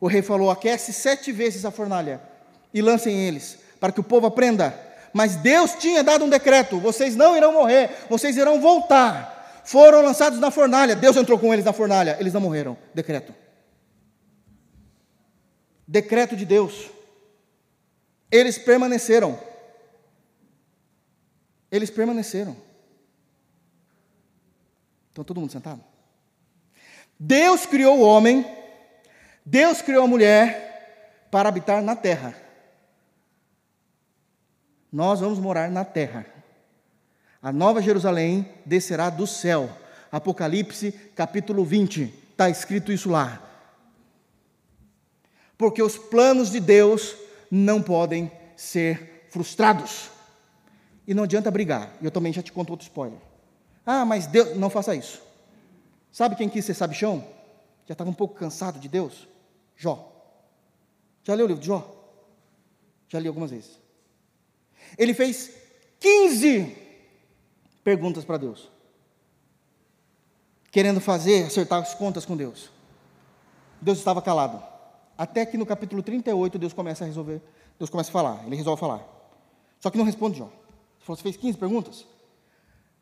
O rei falou: aquece sete vezes a fornalha e lancem eles, para que o povo aprenda. Mas Deus tinha dado um decreto: vocês não irão morrer, vocês irão voltar. Foram lançados na fornalha, Deus entrou com eles na fornalha, eles não morreram. Decreto. Decreto de Deus. Eles permaneceram. Eles permaneceram. Então todo mundo sentado? Deus criou o homem, Deus criou a mulher para habitar na terra. Nós vamos morar na terra. A nova Jerusalém descerá do céu. Apocalipse capítulo 20, está escrito isso lá. Porque os planos de Deus não podem ser frustrados. E não adianta brigar. Eu também já te conto outro spoiler. Ah, mas Deus, não faça isso. Sabe quem quis ser sabichão? Já estava um pouco cansado de Deus? Jó. Já leu o livro de Jó? Já li algumas vezes. Ele fez 15 perguntas para Deus. Querendo fazer, acertar as contas com Deus. Deus estava calado. Até que no capítulo 38 Deus começa a resolver, Deus começa a falar, ele resolve falar. Só que não responde Jó. Você fez 15 perguntas?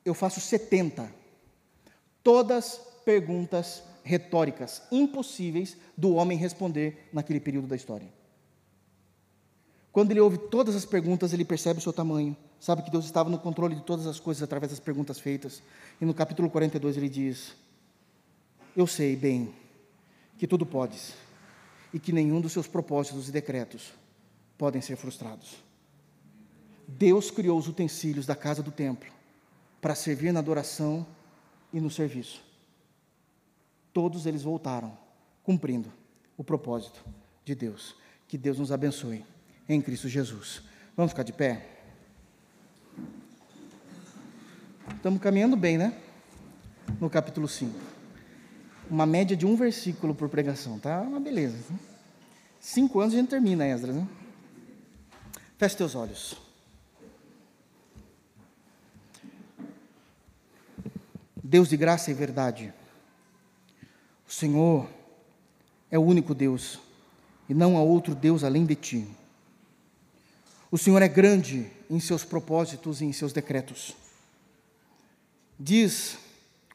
Eu faço 70. Todas perguntas retóricas, impossíveis do homem responder naquele período da história. Quando ele ouve todas as perguntas, ele percebe o seu tamanho, sabe que Deus estava no controle de todas as coisas através das perguntas feitas. E no capítulo 42 ele diz: Eu sei bem que tudo podes e que nenhum dos seus propósitos e decretos podem ser frustrados. Deus criou os utensílios da casa do templo para servir na adoração e no serviço. Todos eles voltaram, cumprindo o propósito de Deus. Que Deus nos abençoe em Cristo Jesus. Vamos ficar de pé? Estamos caminhando bem, né? No capítulo 5. Uma média de um versículo por pregação, tá? Uma beleza. Né? Cinco anos a gente termina, Esdras, né? Feche teus olhos. Deus de graça e verdade, o Senhor é o único Deus e não há outro Deus além de ti. O Senhor é grande em seus propósitos e em seus decretos. Diz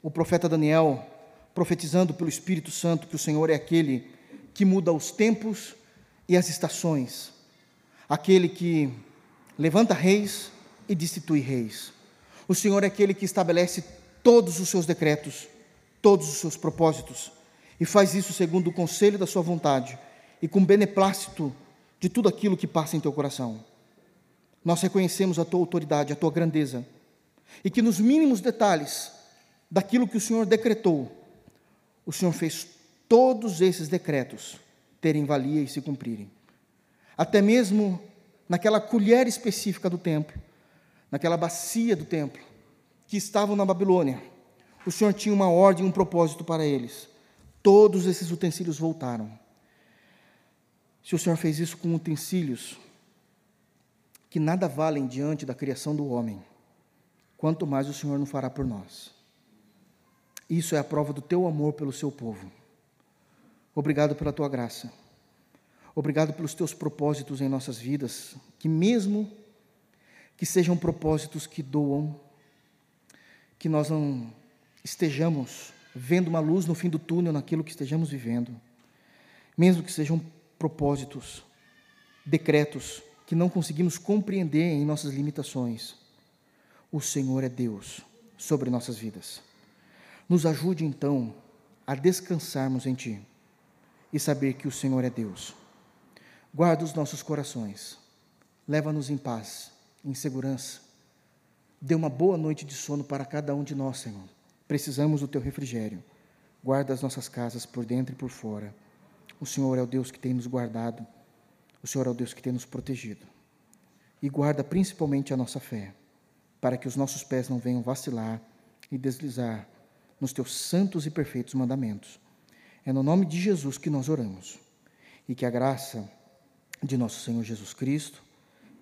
o profeta Daniel, profetizando pelo Espírito Santo, que o Senhor é aquele que muda os tempos e as estações, aquele que levanta reis e destitui reis. O Senhor é aquele que estabelece todos os seus decretos, todos os seus propósitos, e faz isso segundo o conselho da sua vontade e com beneplácito de tudo aquilo que passa em teu coração. Nós reconhecemos a tua autoridade, a tua grandeza, e que nos mínimos detalhes daquilo que o Senhor decretou, o Senhor fez todos esses decretos terem valia e se cumprirem. Até mesmo naquela colher específica do templo, naquela bacia do templo, que estavam na Babilônia, o Senhor tinha uma ordem, um propósito para eles. Todos esses utensílios voltaram. Se o Senhor fez isso com utensílios que nada valem diante da criação do homem, quanto mais o Senhor não fará por nós. Isso é a prova do teu amor pelo seu povo. Obrigado pela tua graça. Obrigado pelos teus propósitos em nossas vidas, que mesmo que sejam propósitos que doam, que nós não estejamos vendo uma luz no fim do túnel naquilo que estejamos vivendo, mesmo que sejam propósitos, decretos que não conseguimos compreender em nossas limitações, o Senhor é Deus sobre nossas vidas. Nos ajude então a descansarmos em Ti e saber que o Senhor é Deus. Guarda os nossos corações, leva-nos em paz, em segurança Dê uma boa noite de sono para cada um de nós, Senhor. Precisamos do teu refrigério. Guarda as nossas casas por dentro e por fora. O Senhor é o Deus que tem nos guardado. O Senhor é o Deus que tem nos protegido. e guarda principalmente a nossa fé, para que os nossos pés não venham vacilar e deslizar nos teus santos e perfeitos mandamentos. É no nome de Jesus que nós oramos. E que a graça de nosso Senhor Jesus Cristo,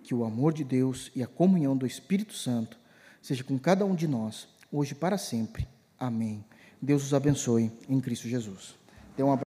que o amor de Deus e a comunhão do Espírito Santo seja com cada um de nós, hoje e para sempre. Amém. Deus os abençoe em Cristo Jesus. Dê um abraço.